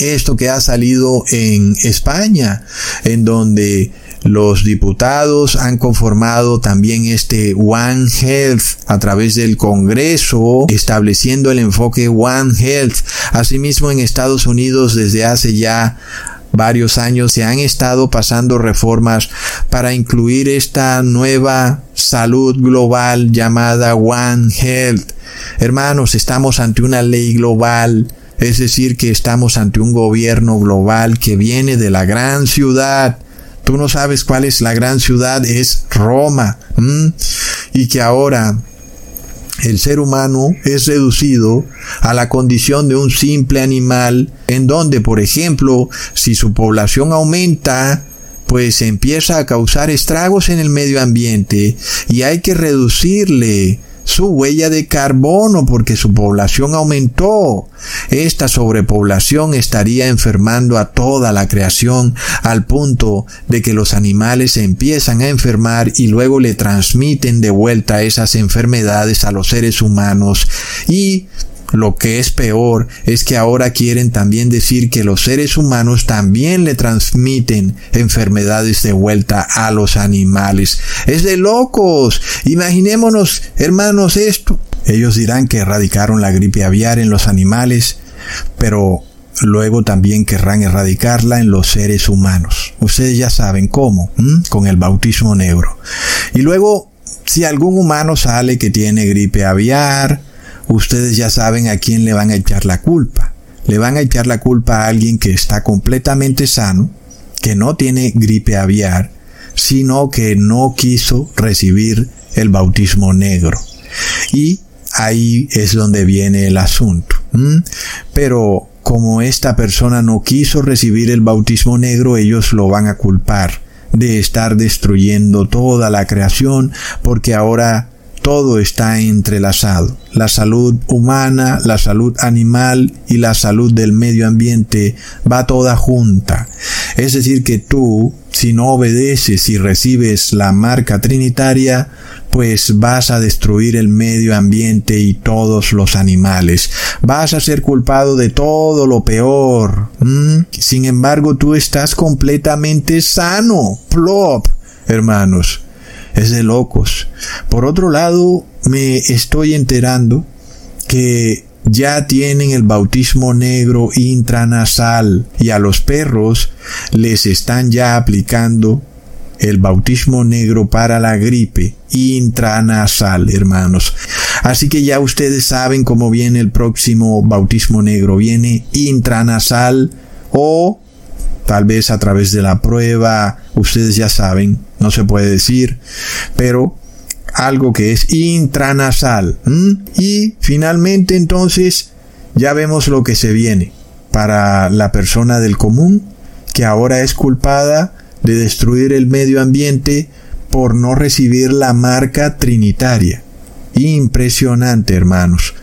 esto que ha salido en España, en donde los diputados han conformado también este One Health a través del Congreso, estableciendo el enfoque One Health. Asimismo, en Estados Unidos desde hace ya varios años se han estado pasando reformas para incluir esta nueva salud global llamada One Health. Hermanos, estamos ante una ley global es decir, que estamos ante un gobierno global que viene de la gran ciudad. Tú no sabes cuál es la gran ciudad, es Roma. Y que ahora el ser humano es reducido a la condición de un simple animal en donde, por ejemplo, si su población aumenta, pues empieza a causar estragos en el medio ambiente y hay que reducirle su huella de carbono porque su población aumentó. Esta sobrepoblación estaría enfermando a toda la creación al punto de que los animales se empiezan a enfermar y luego le transmiten de vuelta esas enfermedades a los seres humanos y lo que es peor es que ahora quieren también decir que los seres humanos también le transmiten enfermedades de vuelta a los animales. Es de locos. Imaginémonos, hermanos, esto. Ellos dirán que erradicaron la gripe aviar en los animales, pero luego también querrán erradicarla en los seres humanos. Ustedes ya saben cómo, con el bautismo negro. Y luego, si algún humano sale que tiene gripe aviar, ustedes ya saben a quién le van a echar la culpa. Le van a echar la culpa a alguien que está completamente sano, que no tiene gripe aviar, sino que no quiso recibir el bautismo negro. Y ahí es donde viene el asunto. Pero como esta persona no quiso recibir el bautismo negro, ellos lo van a culpar de estar destruyendo toda la creación porque ahora todo está entrelazado. La salud humana, la salud animal y la salud del medio ambiente va toda junta. Es decir, que tú, si no obedeces y recibes la marca trinitaria, pues vas a destruir el medio ambiente y todos los animales. Vas a ser culpado de todo lo peor. Sin embargo, tú estás completamente sano. Plop, hermanos es de locos. Por otro lado, me estoy enterando que ya tienen el bautismo negro intranasal y a los perros les están ya aplicando el bautismo negro para la gripe intranasal, hermanos. Así que ya ustedes saben cómo viene el próximo bautismo negro. Viene intranasal o tal vez a través de la prueba. Ustedes ya saben, no se puede decir, pero algo que es intranasal. Y finalmente entonces ya vemos lo que se viene para la persona del común que ahora es culpada de destruir el medio ambiente por no recibir la marca trinitaria. Impresionante, hermanos.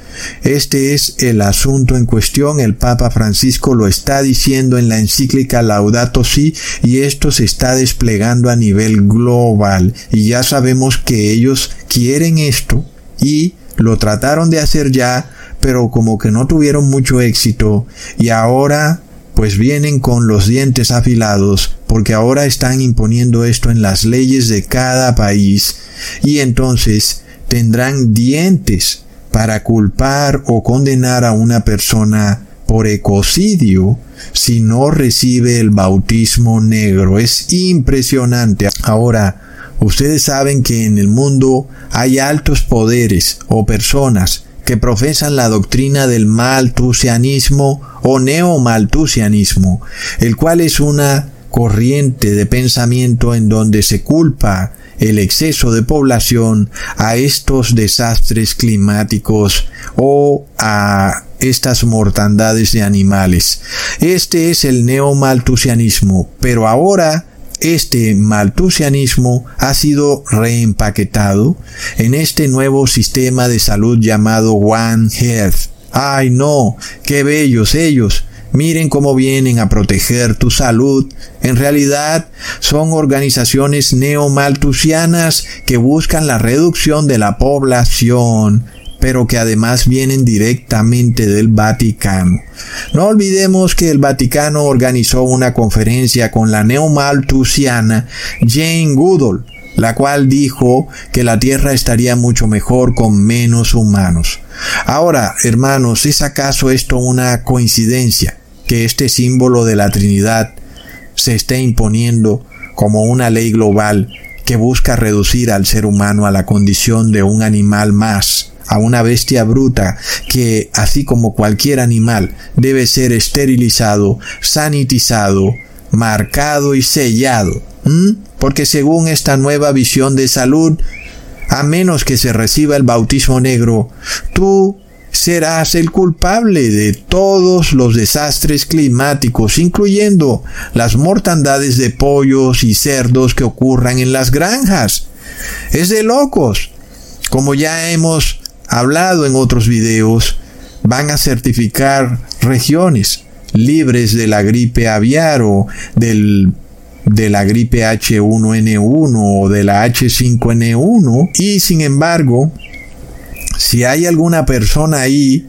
Este es el asunto en cuestión. El Papa Francisco lo está diciendo en la encíclica Laudato Si y esto se está desplegando a nivel global. Y ya sabemos que ellos quieren esto y lo trataron de hacer ya, pero como que no tuvieron mucho éxito y ahora pues vienen con los dientes afilados porque ahora están imponiendo esto en las leyes de cada país y entonces tendrán dientes para culpar o condenar a una persona por ecocidio si no recibe el bautismo negro. Es impresionante. Ahora, ustedes saben que en el mundo hay altos poderes o personas que profesan la doctrina del maltusianismo o neomaltusianismo, el cual es una corriente de pensamiento en donde se culpa el exceso de población a estos desastres climáticos o a estas mortandades de animales. Este es el neomaltusianismo, pero ahora este maltusianismo ha sido reempaquetado en este nuevo sistema de salud llamado One Health. ¡Ay no! ¡Qué bellos ellos! Miren cómo vienen a proteger tu salud. En realidad son organizaciones neomaltusianas que buscan la reducción de la población, pero que además vienen directamente del Vaticano. No olvidemos que el Vaticano organizó una conferencia con la neomaltusiana Jane Goodall, la cual dijo que la Tierra estaría mucho mejor con menos humanos. Ahora, hermanos, ¿es acaso esto una coincidencia? Que este símbolo de la Trinidad se esté imponiendo como una ley global que busca reducir al ser humano a la condición de un animal más, a una bestia bruta que, así como cualquier animal, debe ser esterilizado, sanitizado, marcado y sellado. Porque según esta nueva visión de salud, a menos que se reciba el bautismo negro, tú serás el culpable de todos los desastres climáticos, incluyendo las mortandades de pollos y cerdos que ocurran en las granjas. Es de locos. Como ya hemos hablado en otros videos, van a certificar regiones libres de la gripe aviar o del de la gripe H1N1 o de la H5N1 y sin embargo si hay alguna persona ahí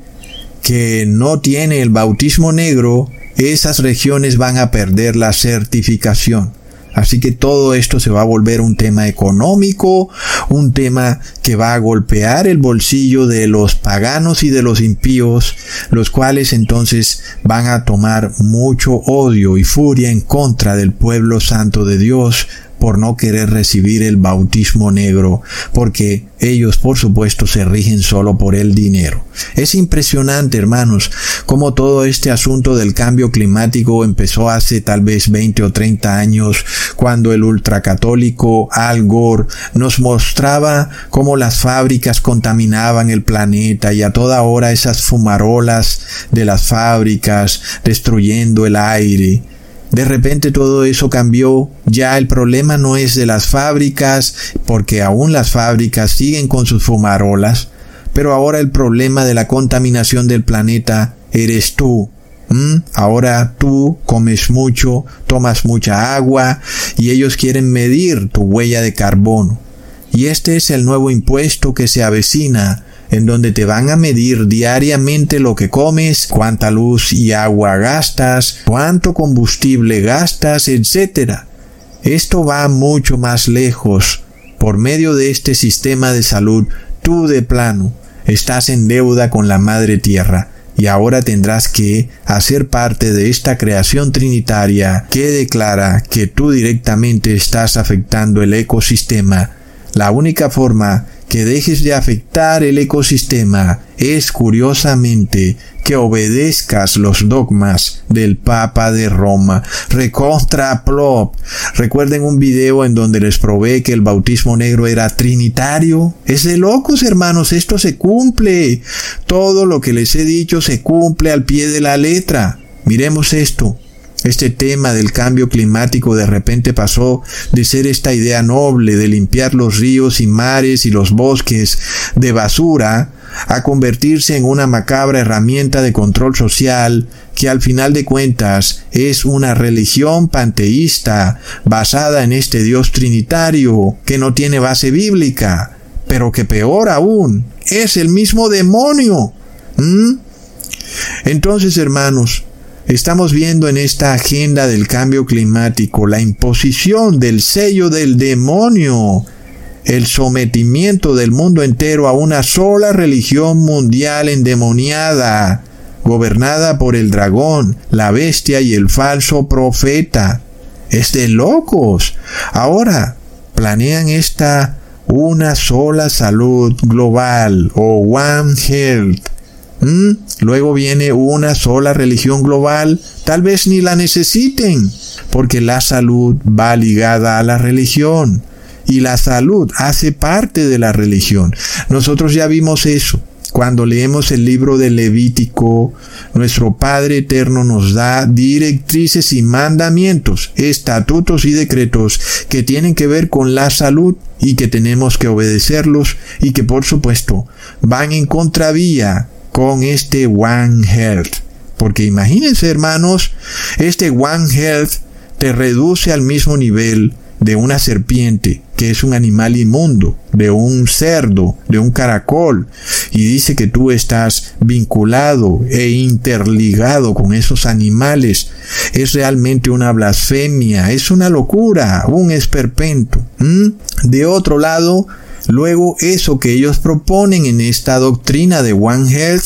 que no tiene el bautismo negro, esas regiones van a perder la certificación. Así que todo esto se va a volver un tema económico, un tema que va a golpear el bolsillo de los paganos y de los impíos, los cuales entonces van a tomar mucho odio y furia en contra del pueblo santo de Dios, por no querer recibir el bautismo negro, porque ellos por supuesto se rigen solo por el dinero. Es impresionante, hermanos, cómo todo este asunto del cambio climático empezó hace tal vez 20 o 30 años, cuando el ultracatólico Al Gore nos mostraba cómo las fábricas contaminaban el planeta y a toda hora esas fumarolas de las fábricas destruyendo el aire de repente todo eso cambió, ya el problema no es de las fábricas, porque aún las fábricas siguen con sus fumarolas, pero ahora el problema de la contaminación del planeta eres tú. Ahora tú comes mucho, tomas mucha agua y ellos quieren medir tu huella de carbono. Y este es el nuevo impuesto que se avecina en donde te van a medir diariamente lo que comes, cuánta luz y agua gastas, cuánto combustible gastas, etc. Esto va mucho más lejos. Por medio de este sistema de salud, tú de plano estás en deuda con la Madre Tierra y ahora tendrás que hacer parte de esta creación trinitaria que declara que tú directamente estás afectando el ecosistema. La única forma que dejes de afectar el ecosistema es curiosamente que obedezcas los dogmas del Papa de Roma. Recontra plop. Recuerden un video en donde les probé que el bautismo negro era trinitario. Es de locos, hermanos. Esto se cumple. Todo lo que les he dicho se cumple al pie de la letra. Miremos esto. Este tema del cambio climático de repente pasó de ser esta idea noble de limpiar los ríos y mares y los bosques de basura a convertirse en una macabra herramienta de control social que al final de cuentas es una religión panteísta basada en este Dios trinitario que no tiene base bíblica, pero que peor aún es el mismo demonio. ¿Mm? Entonces, hermanos, Estamos viendo en esta agenda del cambio climático la imposición del sello del demonio, el sometimiento del mundo entero a una sola religión mundial endemoniada, gobernada por el dragón, la bestia y el falso profeta. Es de locos. Ahora, planean esta una sola salud global o One Health ¿Mm? Luego viene una sola religión global, tal vez ni la necesiten, porque la salud va ligada a la religión y la salud hace parte de la religión. Nosotros ya vimos eso. Cuando leemos el libro de Levítico, nuestro Padre Eterno nos da directrices y mandamientos, estatutos y decretos que tienen que ver con la salud y que tenemos que obedecerlos y que por supuesto van en contravía con este One Health. Porque imagínense hermanos, este One Health te reduce al mismo nivel de una serpiente, que es un animal inmundo, de un cerdo, de un caracol, y dice que tú estás vinculado e interligado con esos animales, es realmente una blasfemia, es una locura, un esperpento. De otro lado, Luego eso que ellos proponen en esta doctrina de One Health,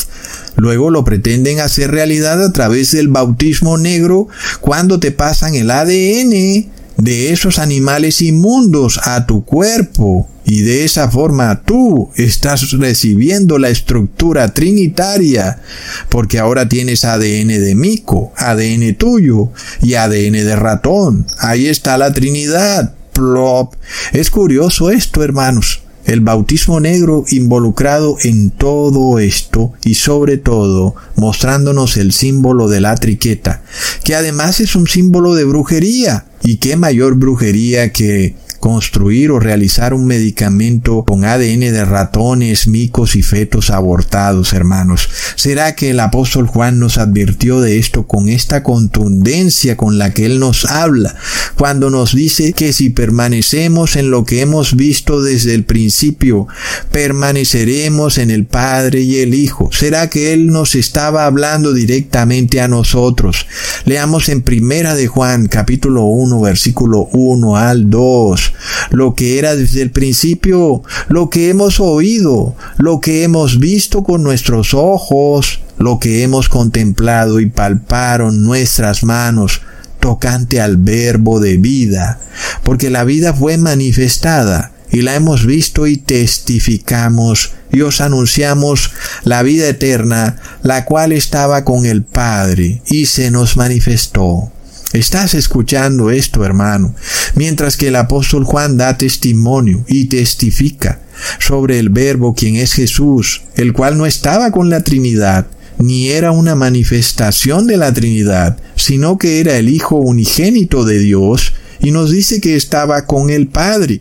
luego lo pretenden hacer realidad a través del bautismo negro cuando te pasan el ADN de esos animales inmundos a tu cuerpo. Y de esa forma tú estás recibiendo la estructura trinitaria, porque ahora tienes ADN de mico, ADN tuyo y ADN de ratón. Ahí está la Trinidad. Plop. Es curioso esto, hermanos el bautismo negro involucrado en todo esto y sobre todo mostrándonos el símbolo de la triqueta, que además es un símbolo de brujería. ¿Y qué mayor brujería que construir o realizar un medicamento con ADN de ratones, micos y fetos abortados, hermanos. ¿Será que el apóstol Juan nos advirtió de esto con esta contundencia con la que él nos habla, cuando nos dice que si permanecemos en lo que hemos visto desde el principio, permaneceremos en el Padre y el Hijo? ¿Será que él nos estaba hablando directamente a nosotros? Leamos en Primera de Juan, capítulo 1, versículo 1 al 2 lo que era desde el principio, lo que hemos oído, lo que hemos visto con nuestros ojos, lo que hemos contemplado y palparon nuestras manos tocante al verbo de vida, porque la vida fue manifestada y la hemos visto y testificamos y os anunciamos la vida eterna, la cual estaba con el Padre y se nos manifestó. Estás escuchando esto, hermano, mientras que el apóstol Juan da testimonio y testifica sobre el verbo quien es Jesús, el cual no estaba con la Trinidad, ni era una manifestación de la Trinidad, sino que era el Hijo unigénito de Dios, y nos dice que estaba con el Padre.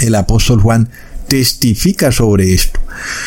El apóstol Juan testifica sobre esto.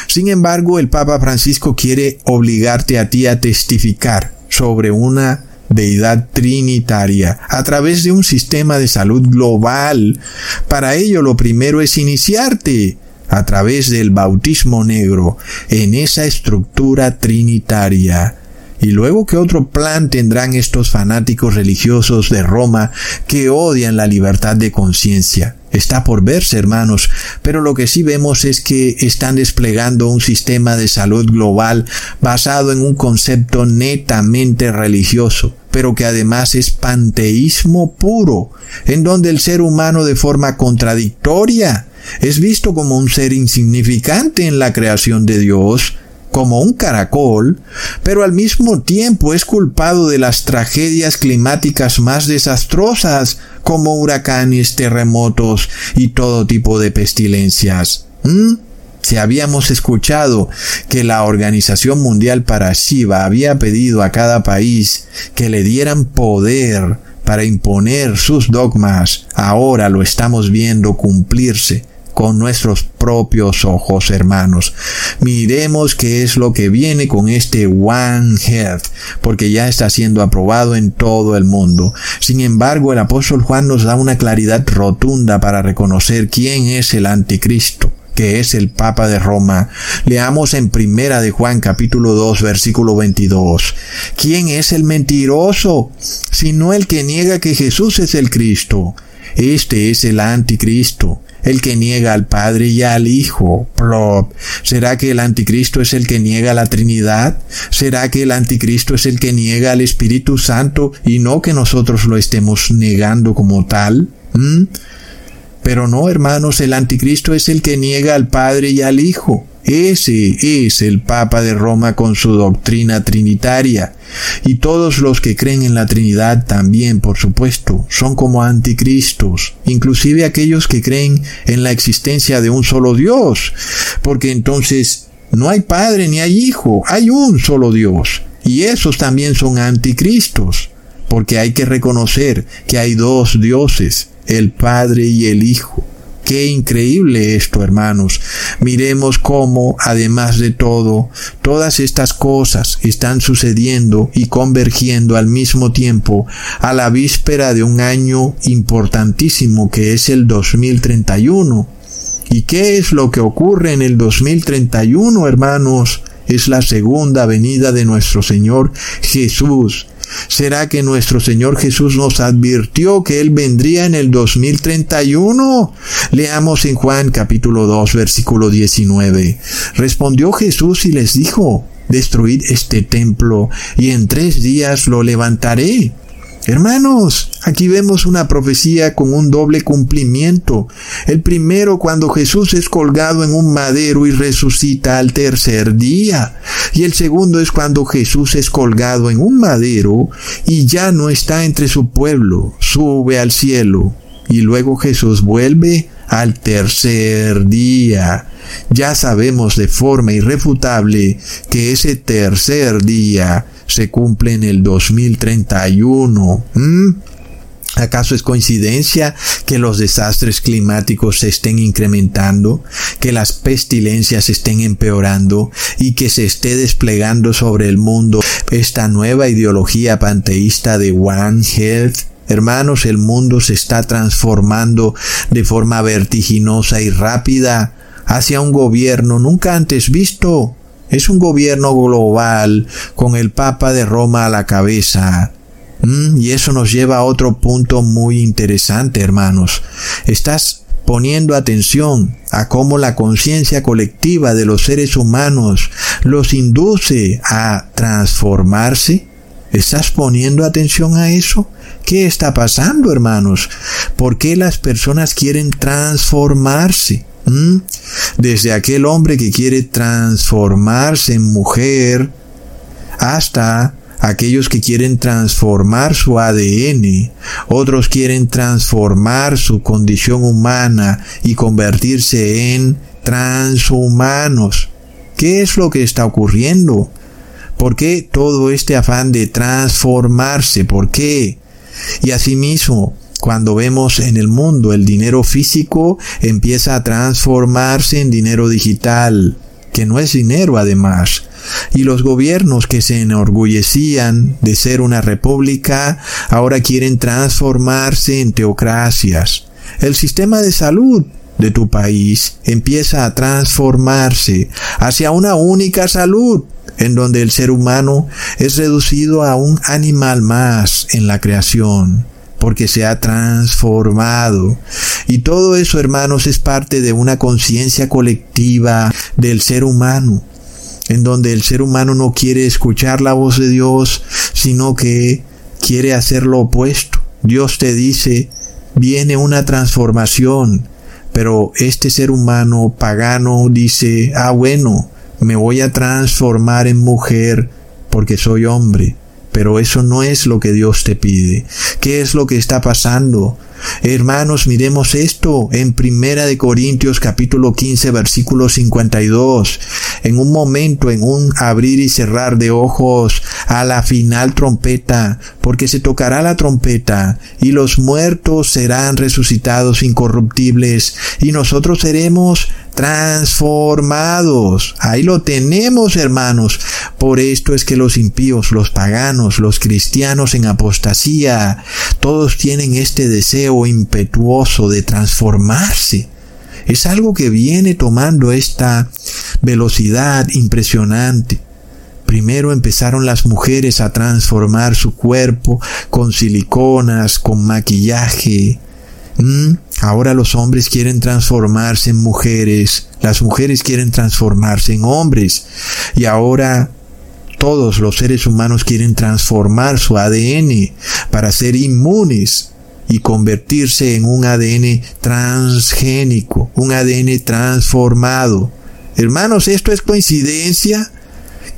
Sin embargo, el Papa Francisco quiere obligarte a ti a testificar sobre una deidad trinitaria a través de un sistema de salud global. Para ello lo primero es iniciarte a través del bautismo negro en esa estructura trinitaria. Y luego qué otro plan tendrán estos fanáticos religiosos de Roma que odian la libertad de conciencia. Está por verse, hermanos, pero lo que sí vemos es que están desplegando un sistema de salud global basado en un concepto netamente religioso, pero que además es panteísmo puro, en donde el ser humano de forma contradictoria es visto como un ser insignificante en la creación de Dios, como un caracol, pero al mismo tiempo es culpado de las tragedias climáticas más desastrosas, como huracanes, terremotos y todo tipo de pestilencias. ¿Mm? Si habíamos escuchado que la Organización Mundial para Shiva había pedido a cada país que le dieran poder para imponer sus dogmas, ahora lo estamos viendo cumplirse con nuestros propios ojos, hermanos. Miremos qué es lo que viene con este One Health, porque ya está siendo aprobado en todo el mundo. Sin embargo, el apóstol Juan nos da una claridad rotunda para reconocer quién es el anticristo que es el Papa de Roma. Leamos en Primera de Juan capítulo 2 versículo 22. ¿Quién es el mentiroso? Sino el que niega que Jesús es el Cristo. Este es el anticristo el que niega al Padre y al Hijo. Plop. ¿Será que el anticristo es el que niega la Trinidad? ¿Será que el anticristo es el que niega al Espíritu Santo y no que nosotros lo estemos negando como tal? ¿Mm? Pero no, hermanos, el anticristo es el que niega al Padre y al Hijo. Ese es el Papa de Roma con su doctrina trinitaria. Y todos los que creen en la Trinidad también, por supuesto, son como anticristos, inclusive aquellos que creen en la existencia de un solo Dios, porque entonces no hay Padre ni hay Hijo, hay un solo Dios. Y esos también son anticristos, porque hay que reconocer que hay dos dioses, el Padre y el Hijo. Qué increíble esto, hermanos. Miremos cómo, además de todo, todas estas cosas están sucediendo y convergiendo al mismo tiempo a la víspera de un año importantísimo que es el 2031. ¿Y qué es lo que ocurre en el 2031, hermanos? Es la segunda venida de nuestro Señor Jesús ¿Será que nuestro Señor Jesús nos advirtió que Él vendría en el 2031? Leamos en Juan capítulo 2 versículo 19. Respondió Jesús y les dijo, Destruid este templo y en tres días lo levantaré. Hermanos, aquí vemos una profecía con un doble cumplimiento. El primero cuando Jesús es colgado en un madero y resucita al tercer día. Y el segundo es cuando Jesús es colgado en un madero y ya no está entre su pueblo, sube al cielo. Y luego Jesús vuelve al tercer día. Ya sabemos de forma irrefutable que ese tercer día se cumple en el 2031. ¿Mm? ¿Acaso es coincidencia que los desastres climáticos se estén incrementando, que las pestilencias estén empeorando y que se esté desplegando sobre el mundo esta nueva ideología panteísta de One Health? Hermanos, el mundo se está transformando de forma vertiginosa y rápida hacia un gobierno nunca antes visto. Es un gobierno global con el Papa de Roma a la cabeza. Y eso nos lleva a otro punto muy interesante, hermanos. Estás poniendo atención a cómo la conciencia colectiva de los seres humanos los induce a transformarse. ¿Estás poniendo atención a eso? ¿Qué está pasando, hermanos? ¿Por qué las personas quieren transformarse? ¿Mm? Desde aquel hombre que quiere transformarse en mujer hasta aquellos que quieren transformar su ADN, otros quieren transformar su condición humana y convertirse en transhumanos. ¿Qué es lo que está ocurriendo? ¿Por qué todo este afán de transformarse? ¿Por qué? Y asimismo, cuando vemos en el mundo el dinero físico empieza a transformarse en dinero digital, que no es dinero además. Y los gobiernos que se enorgullecían de ser una república ahora quieren transformarse en teocracias. El sistema de salud de tu país empieza a transformarse hacia una única salud, en donde el ser humano es reducido a un animal más en la creación porque se ha transformado. Y todo eso, hermanos, es parte de una conciencia colectiva del ser humano, en donde el ser humano no quiere escuchar la voz de Dios, sino que quiere hacer lo opuesto. Dios te dice, viene una transformación, Pero este ser humano pagano dice, ah bueno, me voy a transformar en mujer porque soy hombre. Pero eso no es lo que Dios te pide. ¿Qué es lo que está pasando? Hermanos, miremos esto en Primera de Corintios capítulo 15 versículo 52. En un momento, en un abrir y cerrar de ojos a la final trompeta, porque se tocará la trompeta y los muertos serán resucitados incorruptibles y nosotros seremos transformados. Ahí lo tenemos, hermanos. Por esto es que los impíos, los paganos, los cristianos en apostasía, todos tienen este deseo impetuoso de transformarse. Es algo que viene tomando esta velocidad impresionante. Primero empezaron las mujeres a transformar su cuerpo con siliconas, con maquillaje, Mm, ahora los hombres quieren transformarse en mujeres, las mujeres quieren transformarse en hombres y ahora todos los seres humanos quieren transformar su ADN para ser inmunes y convertirse en un ADN transgénico, un ADN transformado. Hermanos, ¿esto es coincidencia?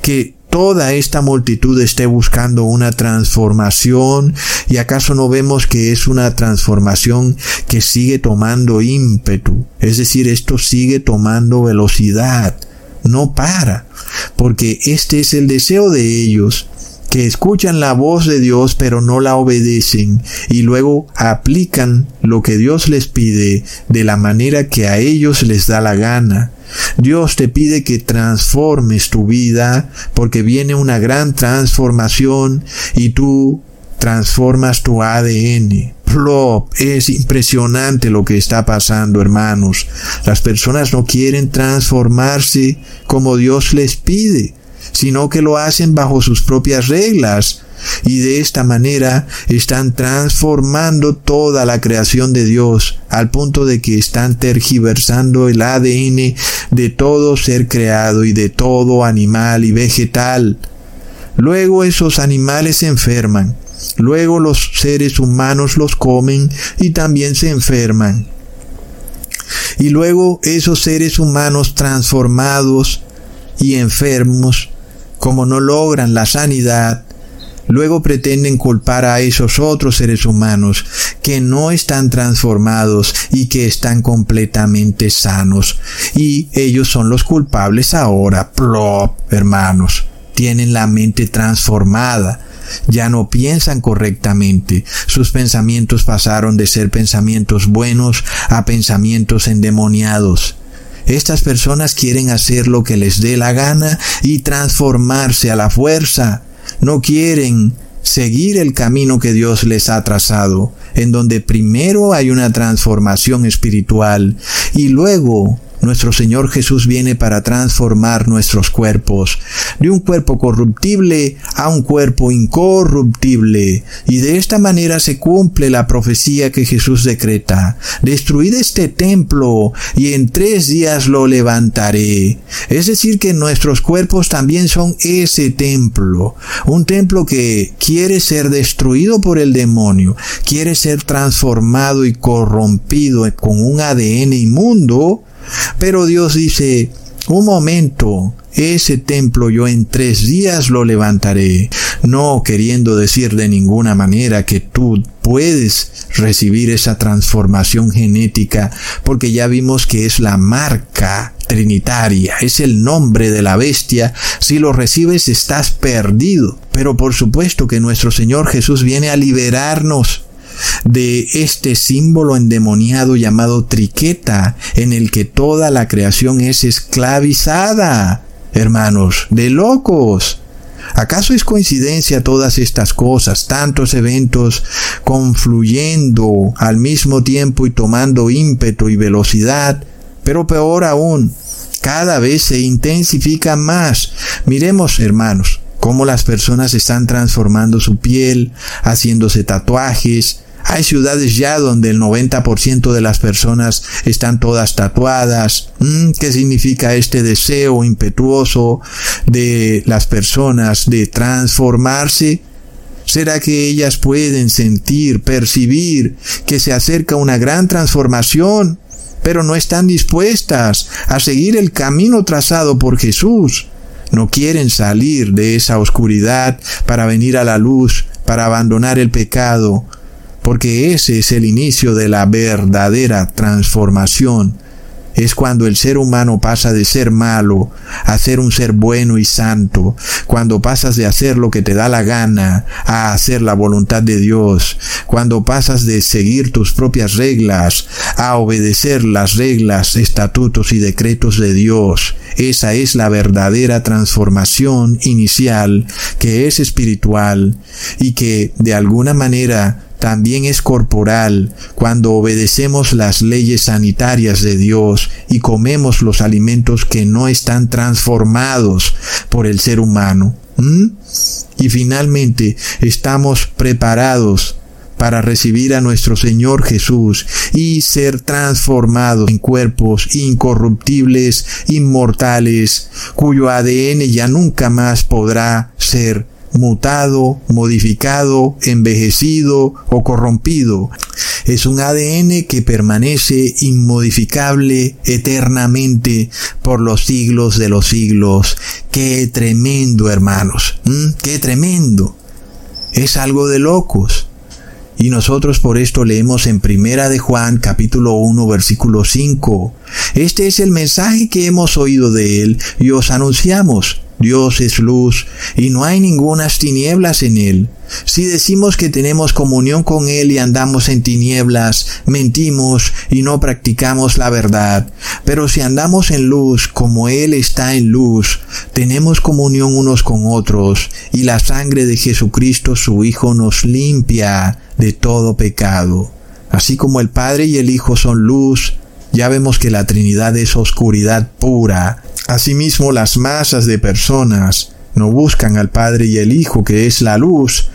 Que toda esta multitud esté buscando una transformación y acaso no vemos que es una transformación que sigue tomando ímpetu, es decir, esto sigue tomando velocidad, no para, porque este es el deseo de ellos, que escuchan la voz de Dios pero no la obedecen y luego aplican lo que Dios les pide de la manera que a ellos les da la gana. Dios te pide que transformes tu vida porque viene una gran transformación y tú transformas tu ADN. Plop, es impresionante lo que está pasando, hermanos. Las personas no quieren transformarse como Dios les pide, sino que lo hacen bajo sus propias reglas y de esta manera están transformando toda la creación de Dios al punto de que están tergiversando el ADN de todo ser creado y de todo animal y vegetal. Luego esos animales se enferman, luego los seres humanos los comen y también se enferman. Y luego esos seres humanos transformados y enfermos, como no logran la sanidad, Luego pretenden culpar a esos otros seres humanos que no están transformados y que están completamente sanos. Y ellos son los culpables ahora. Plop, hermanos. Tienen la mente transformada ya no piensan correctamente. Sus pensamientos pasaron de ser pensamientos buenos a pensamientos endemoniados. Estas personas quieren hacer lo que les dé la gana y transformarse a la fuerza. No quieren seguir el camino que Dios les ha trazado, en donde primero hay una transformación espiritual y luego nuestro Señor Jesús viene para transformar nuestros cuerpos, de un cuerpo corruptible a un cuerpo incorruptible. Y de esta manera se cumple la profecía que Jesús decreta. Destruid este templo y en tres días lo levantaré. Es decir, que nuestros cuerpos también son ese templo. Un templo que quiere ser destruido por el demonio, quiere ser transformado y corrompido con un ADN inmundo pero Dios dice, un momento, ese templo yo en tres días lo levantaré, no queriendo decir de ninguna manera que tú puedes recibir esa transformación genética, porque ya vimos que es la marca trinitaria, es el nombre de la bestia, si lo recibes estás perdido. Pero por supuesto que nuestro Señor Jesús viene a liberarnos de este símbolo endemoniado llamado triqueta, en el que toda la creación es esclavizada. Hermanos, de locos. ¿Acaso es coincidencia todas estas cosas, tantos eventos confluyendo al mismo tiempo y tomando ímpetu y velocidad? Pero peor aún, cada vez se intensifica más. Miremos, hermanos, cómo las personas están transformando su piel, haciéndose tatuajes, hay ciudades ya donde el 90% de las personas están todas tatuadas. Mm, ¿Qué significa este deseo impetuoso de las personas de transformarse? ¿Será que ellas pueden sentir, percibir que se acerca una gran transformación? pero no están dispuestas a seguir el camino trazado por Jesús. No quieren salir de esa oscuridad para venir a la luz, para abandonar el pecado, porque ese es el inicio de la verdadera transformación. Es cuando el ser humano pasa de ser malo a ser un ser bueno y santo, cuando pasas de hacer lo que te da la gana a hacer la voluntad de Dios, cuando pasas de seguir tus propias reglas a obedecer las reglas, estatutos y decretos de Dios. Esa es la verdadera transformación inicial que es espiritual y que de alguna manera también es corporal cuando obedecemos las leyes sanitarias de Dios y comemos los alimentos que no están transformados por el ser humano. Y finalmente estamos preparados para recibir a nuestro Señor Jesús y ser transformados en cuerpos incorruptibles, inmortales, cuyo ADN ya nunca más podrá ser mutado, modificado, envejecido o corrompido. Es un ADN que permanece inmodificable eternamente por los siglos de los siglos. Qué tremendo, hermanos. Qué tremendo. Es algo de locos. Y nosotros por esto leemos en Primera de Juan capítulo 1 versículo 5. Este es el mensaje que hemos oído de él y os anunciamos Dios es luz y no hay ningunas tinieblas en Él. Si decimos que tenemos comunión con Él y andamos en tinieblas, mentimos y no practicamos la verdad. Pero si andamos en luz como Él está en luz, tenemos comunión unos con otros y la sangre de Jesucristo su Hijo nos limpia de todo pecado. Así como el Padre y el Hijo son luz, ya vemos que la Trinidad es oscuridad pura Asimismo, las masas de personas no buscan al Padre y el Hijo, que es la luz,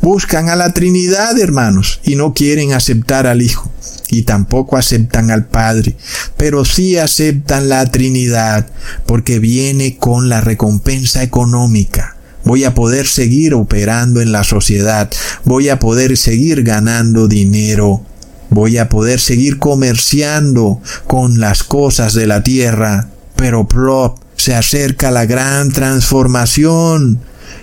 buscan a la Trinidad, hermanos, y no quieren aceptar al Hijo, y tampoco aceptan al Padre, pero sí aceptan la Trinidad, porque viene con la recompensa económica. Voy a poder seguir operando en la sociedad, voy a poder seguir ganando dinero, voy a poder seguir comerciando con las cosas de la tierra, pero plop, se acerca la gran transformación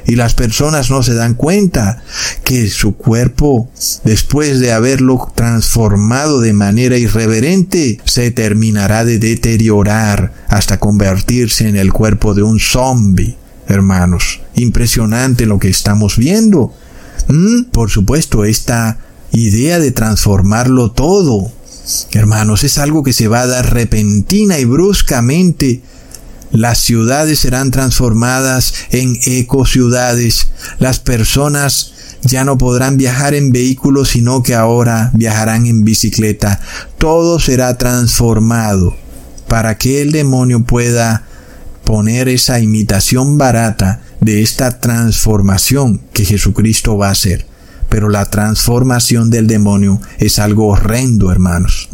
y las personas no se dan cuenta que su cuerpo, después de haberlo transformado de manera irreverente, se terminará de deteriorar hasta convertirse en el cuerpo de un zombie. Hermanos, impresionante lo que estamos viendo. Mm, por supuesto, esta idea de transformarlo todo Hermanos, es algo que se va a dar repentina y bruscamente. Las ciudades serán transformadas en ecociudades. Las personas ya no podrán viajar en vehículos, sino que ahora viajarán en bicicleta. Todo será transformado para que el demonio pueda poner esa imitación barata de esta transformación que Jesucristo va a hacer. Pero la transformación del demonio es algo horrendo, hermanos.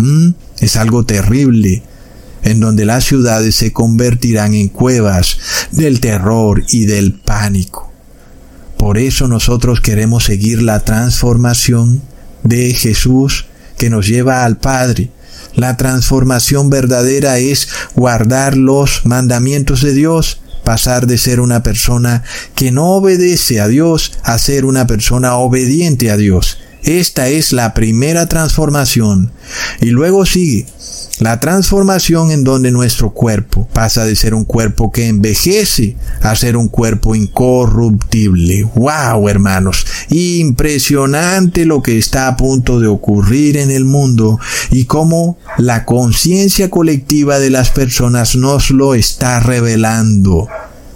Es algo terrible, en donde las ciudades se convertirán en cuevas del terror y del pánico. Por eso nosotros queremos seguir la transformación de Jesús que nos lleva al Padre. La transformación verdadera es guardar los mandamientos de Dios pasar de ser una persona que no obedece a Dios a ser una persona obediente a Dios. Esta es la primera transformación. Y luego sigue la transformación en donde nuestro cuerpo pasa de ser un cuerpo que envejece a ser un cuerpo incorruptible. ¡Wow, hermanos! Impresionante lo que está a punto de ocurrir en el mundo y cómo la conciencia colectiva de las personas nos lo está revelando.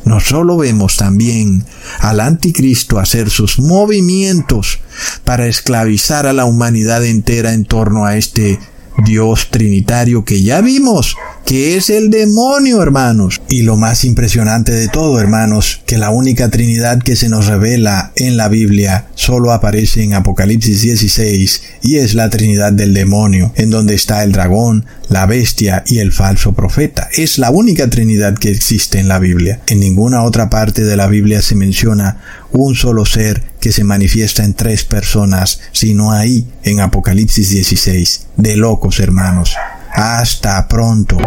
No solo vemos también al anticristo hacer sus movimientos para esclavizar a la humanidad entera en torno a este Dios trinitario que ya vimos, que es el demonio, hermanos. Y lo más impresionante de todo, hermanos, que la única Trinidad que se nos revela en la Biblia solo aparece en Apocalipsis 16 y es la Trinidad del demonio, en donde está el dragón, la bestia y el falso profeta. Es la única Trinidad que existe en la Biblia. En ninguna otra parte de la Biblia se menciona un solo ser que se manifiesta en tres personas, sino ahí en Apocalipsis 16. De locos, hermanos. Hasta pronto.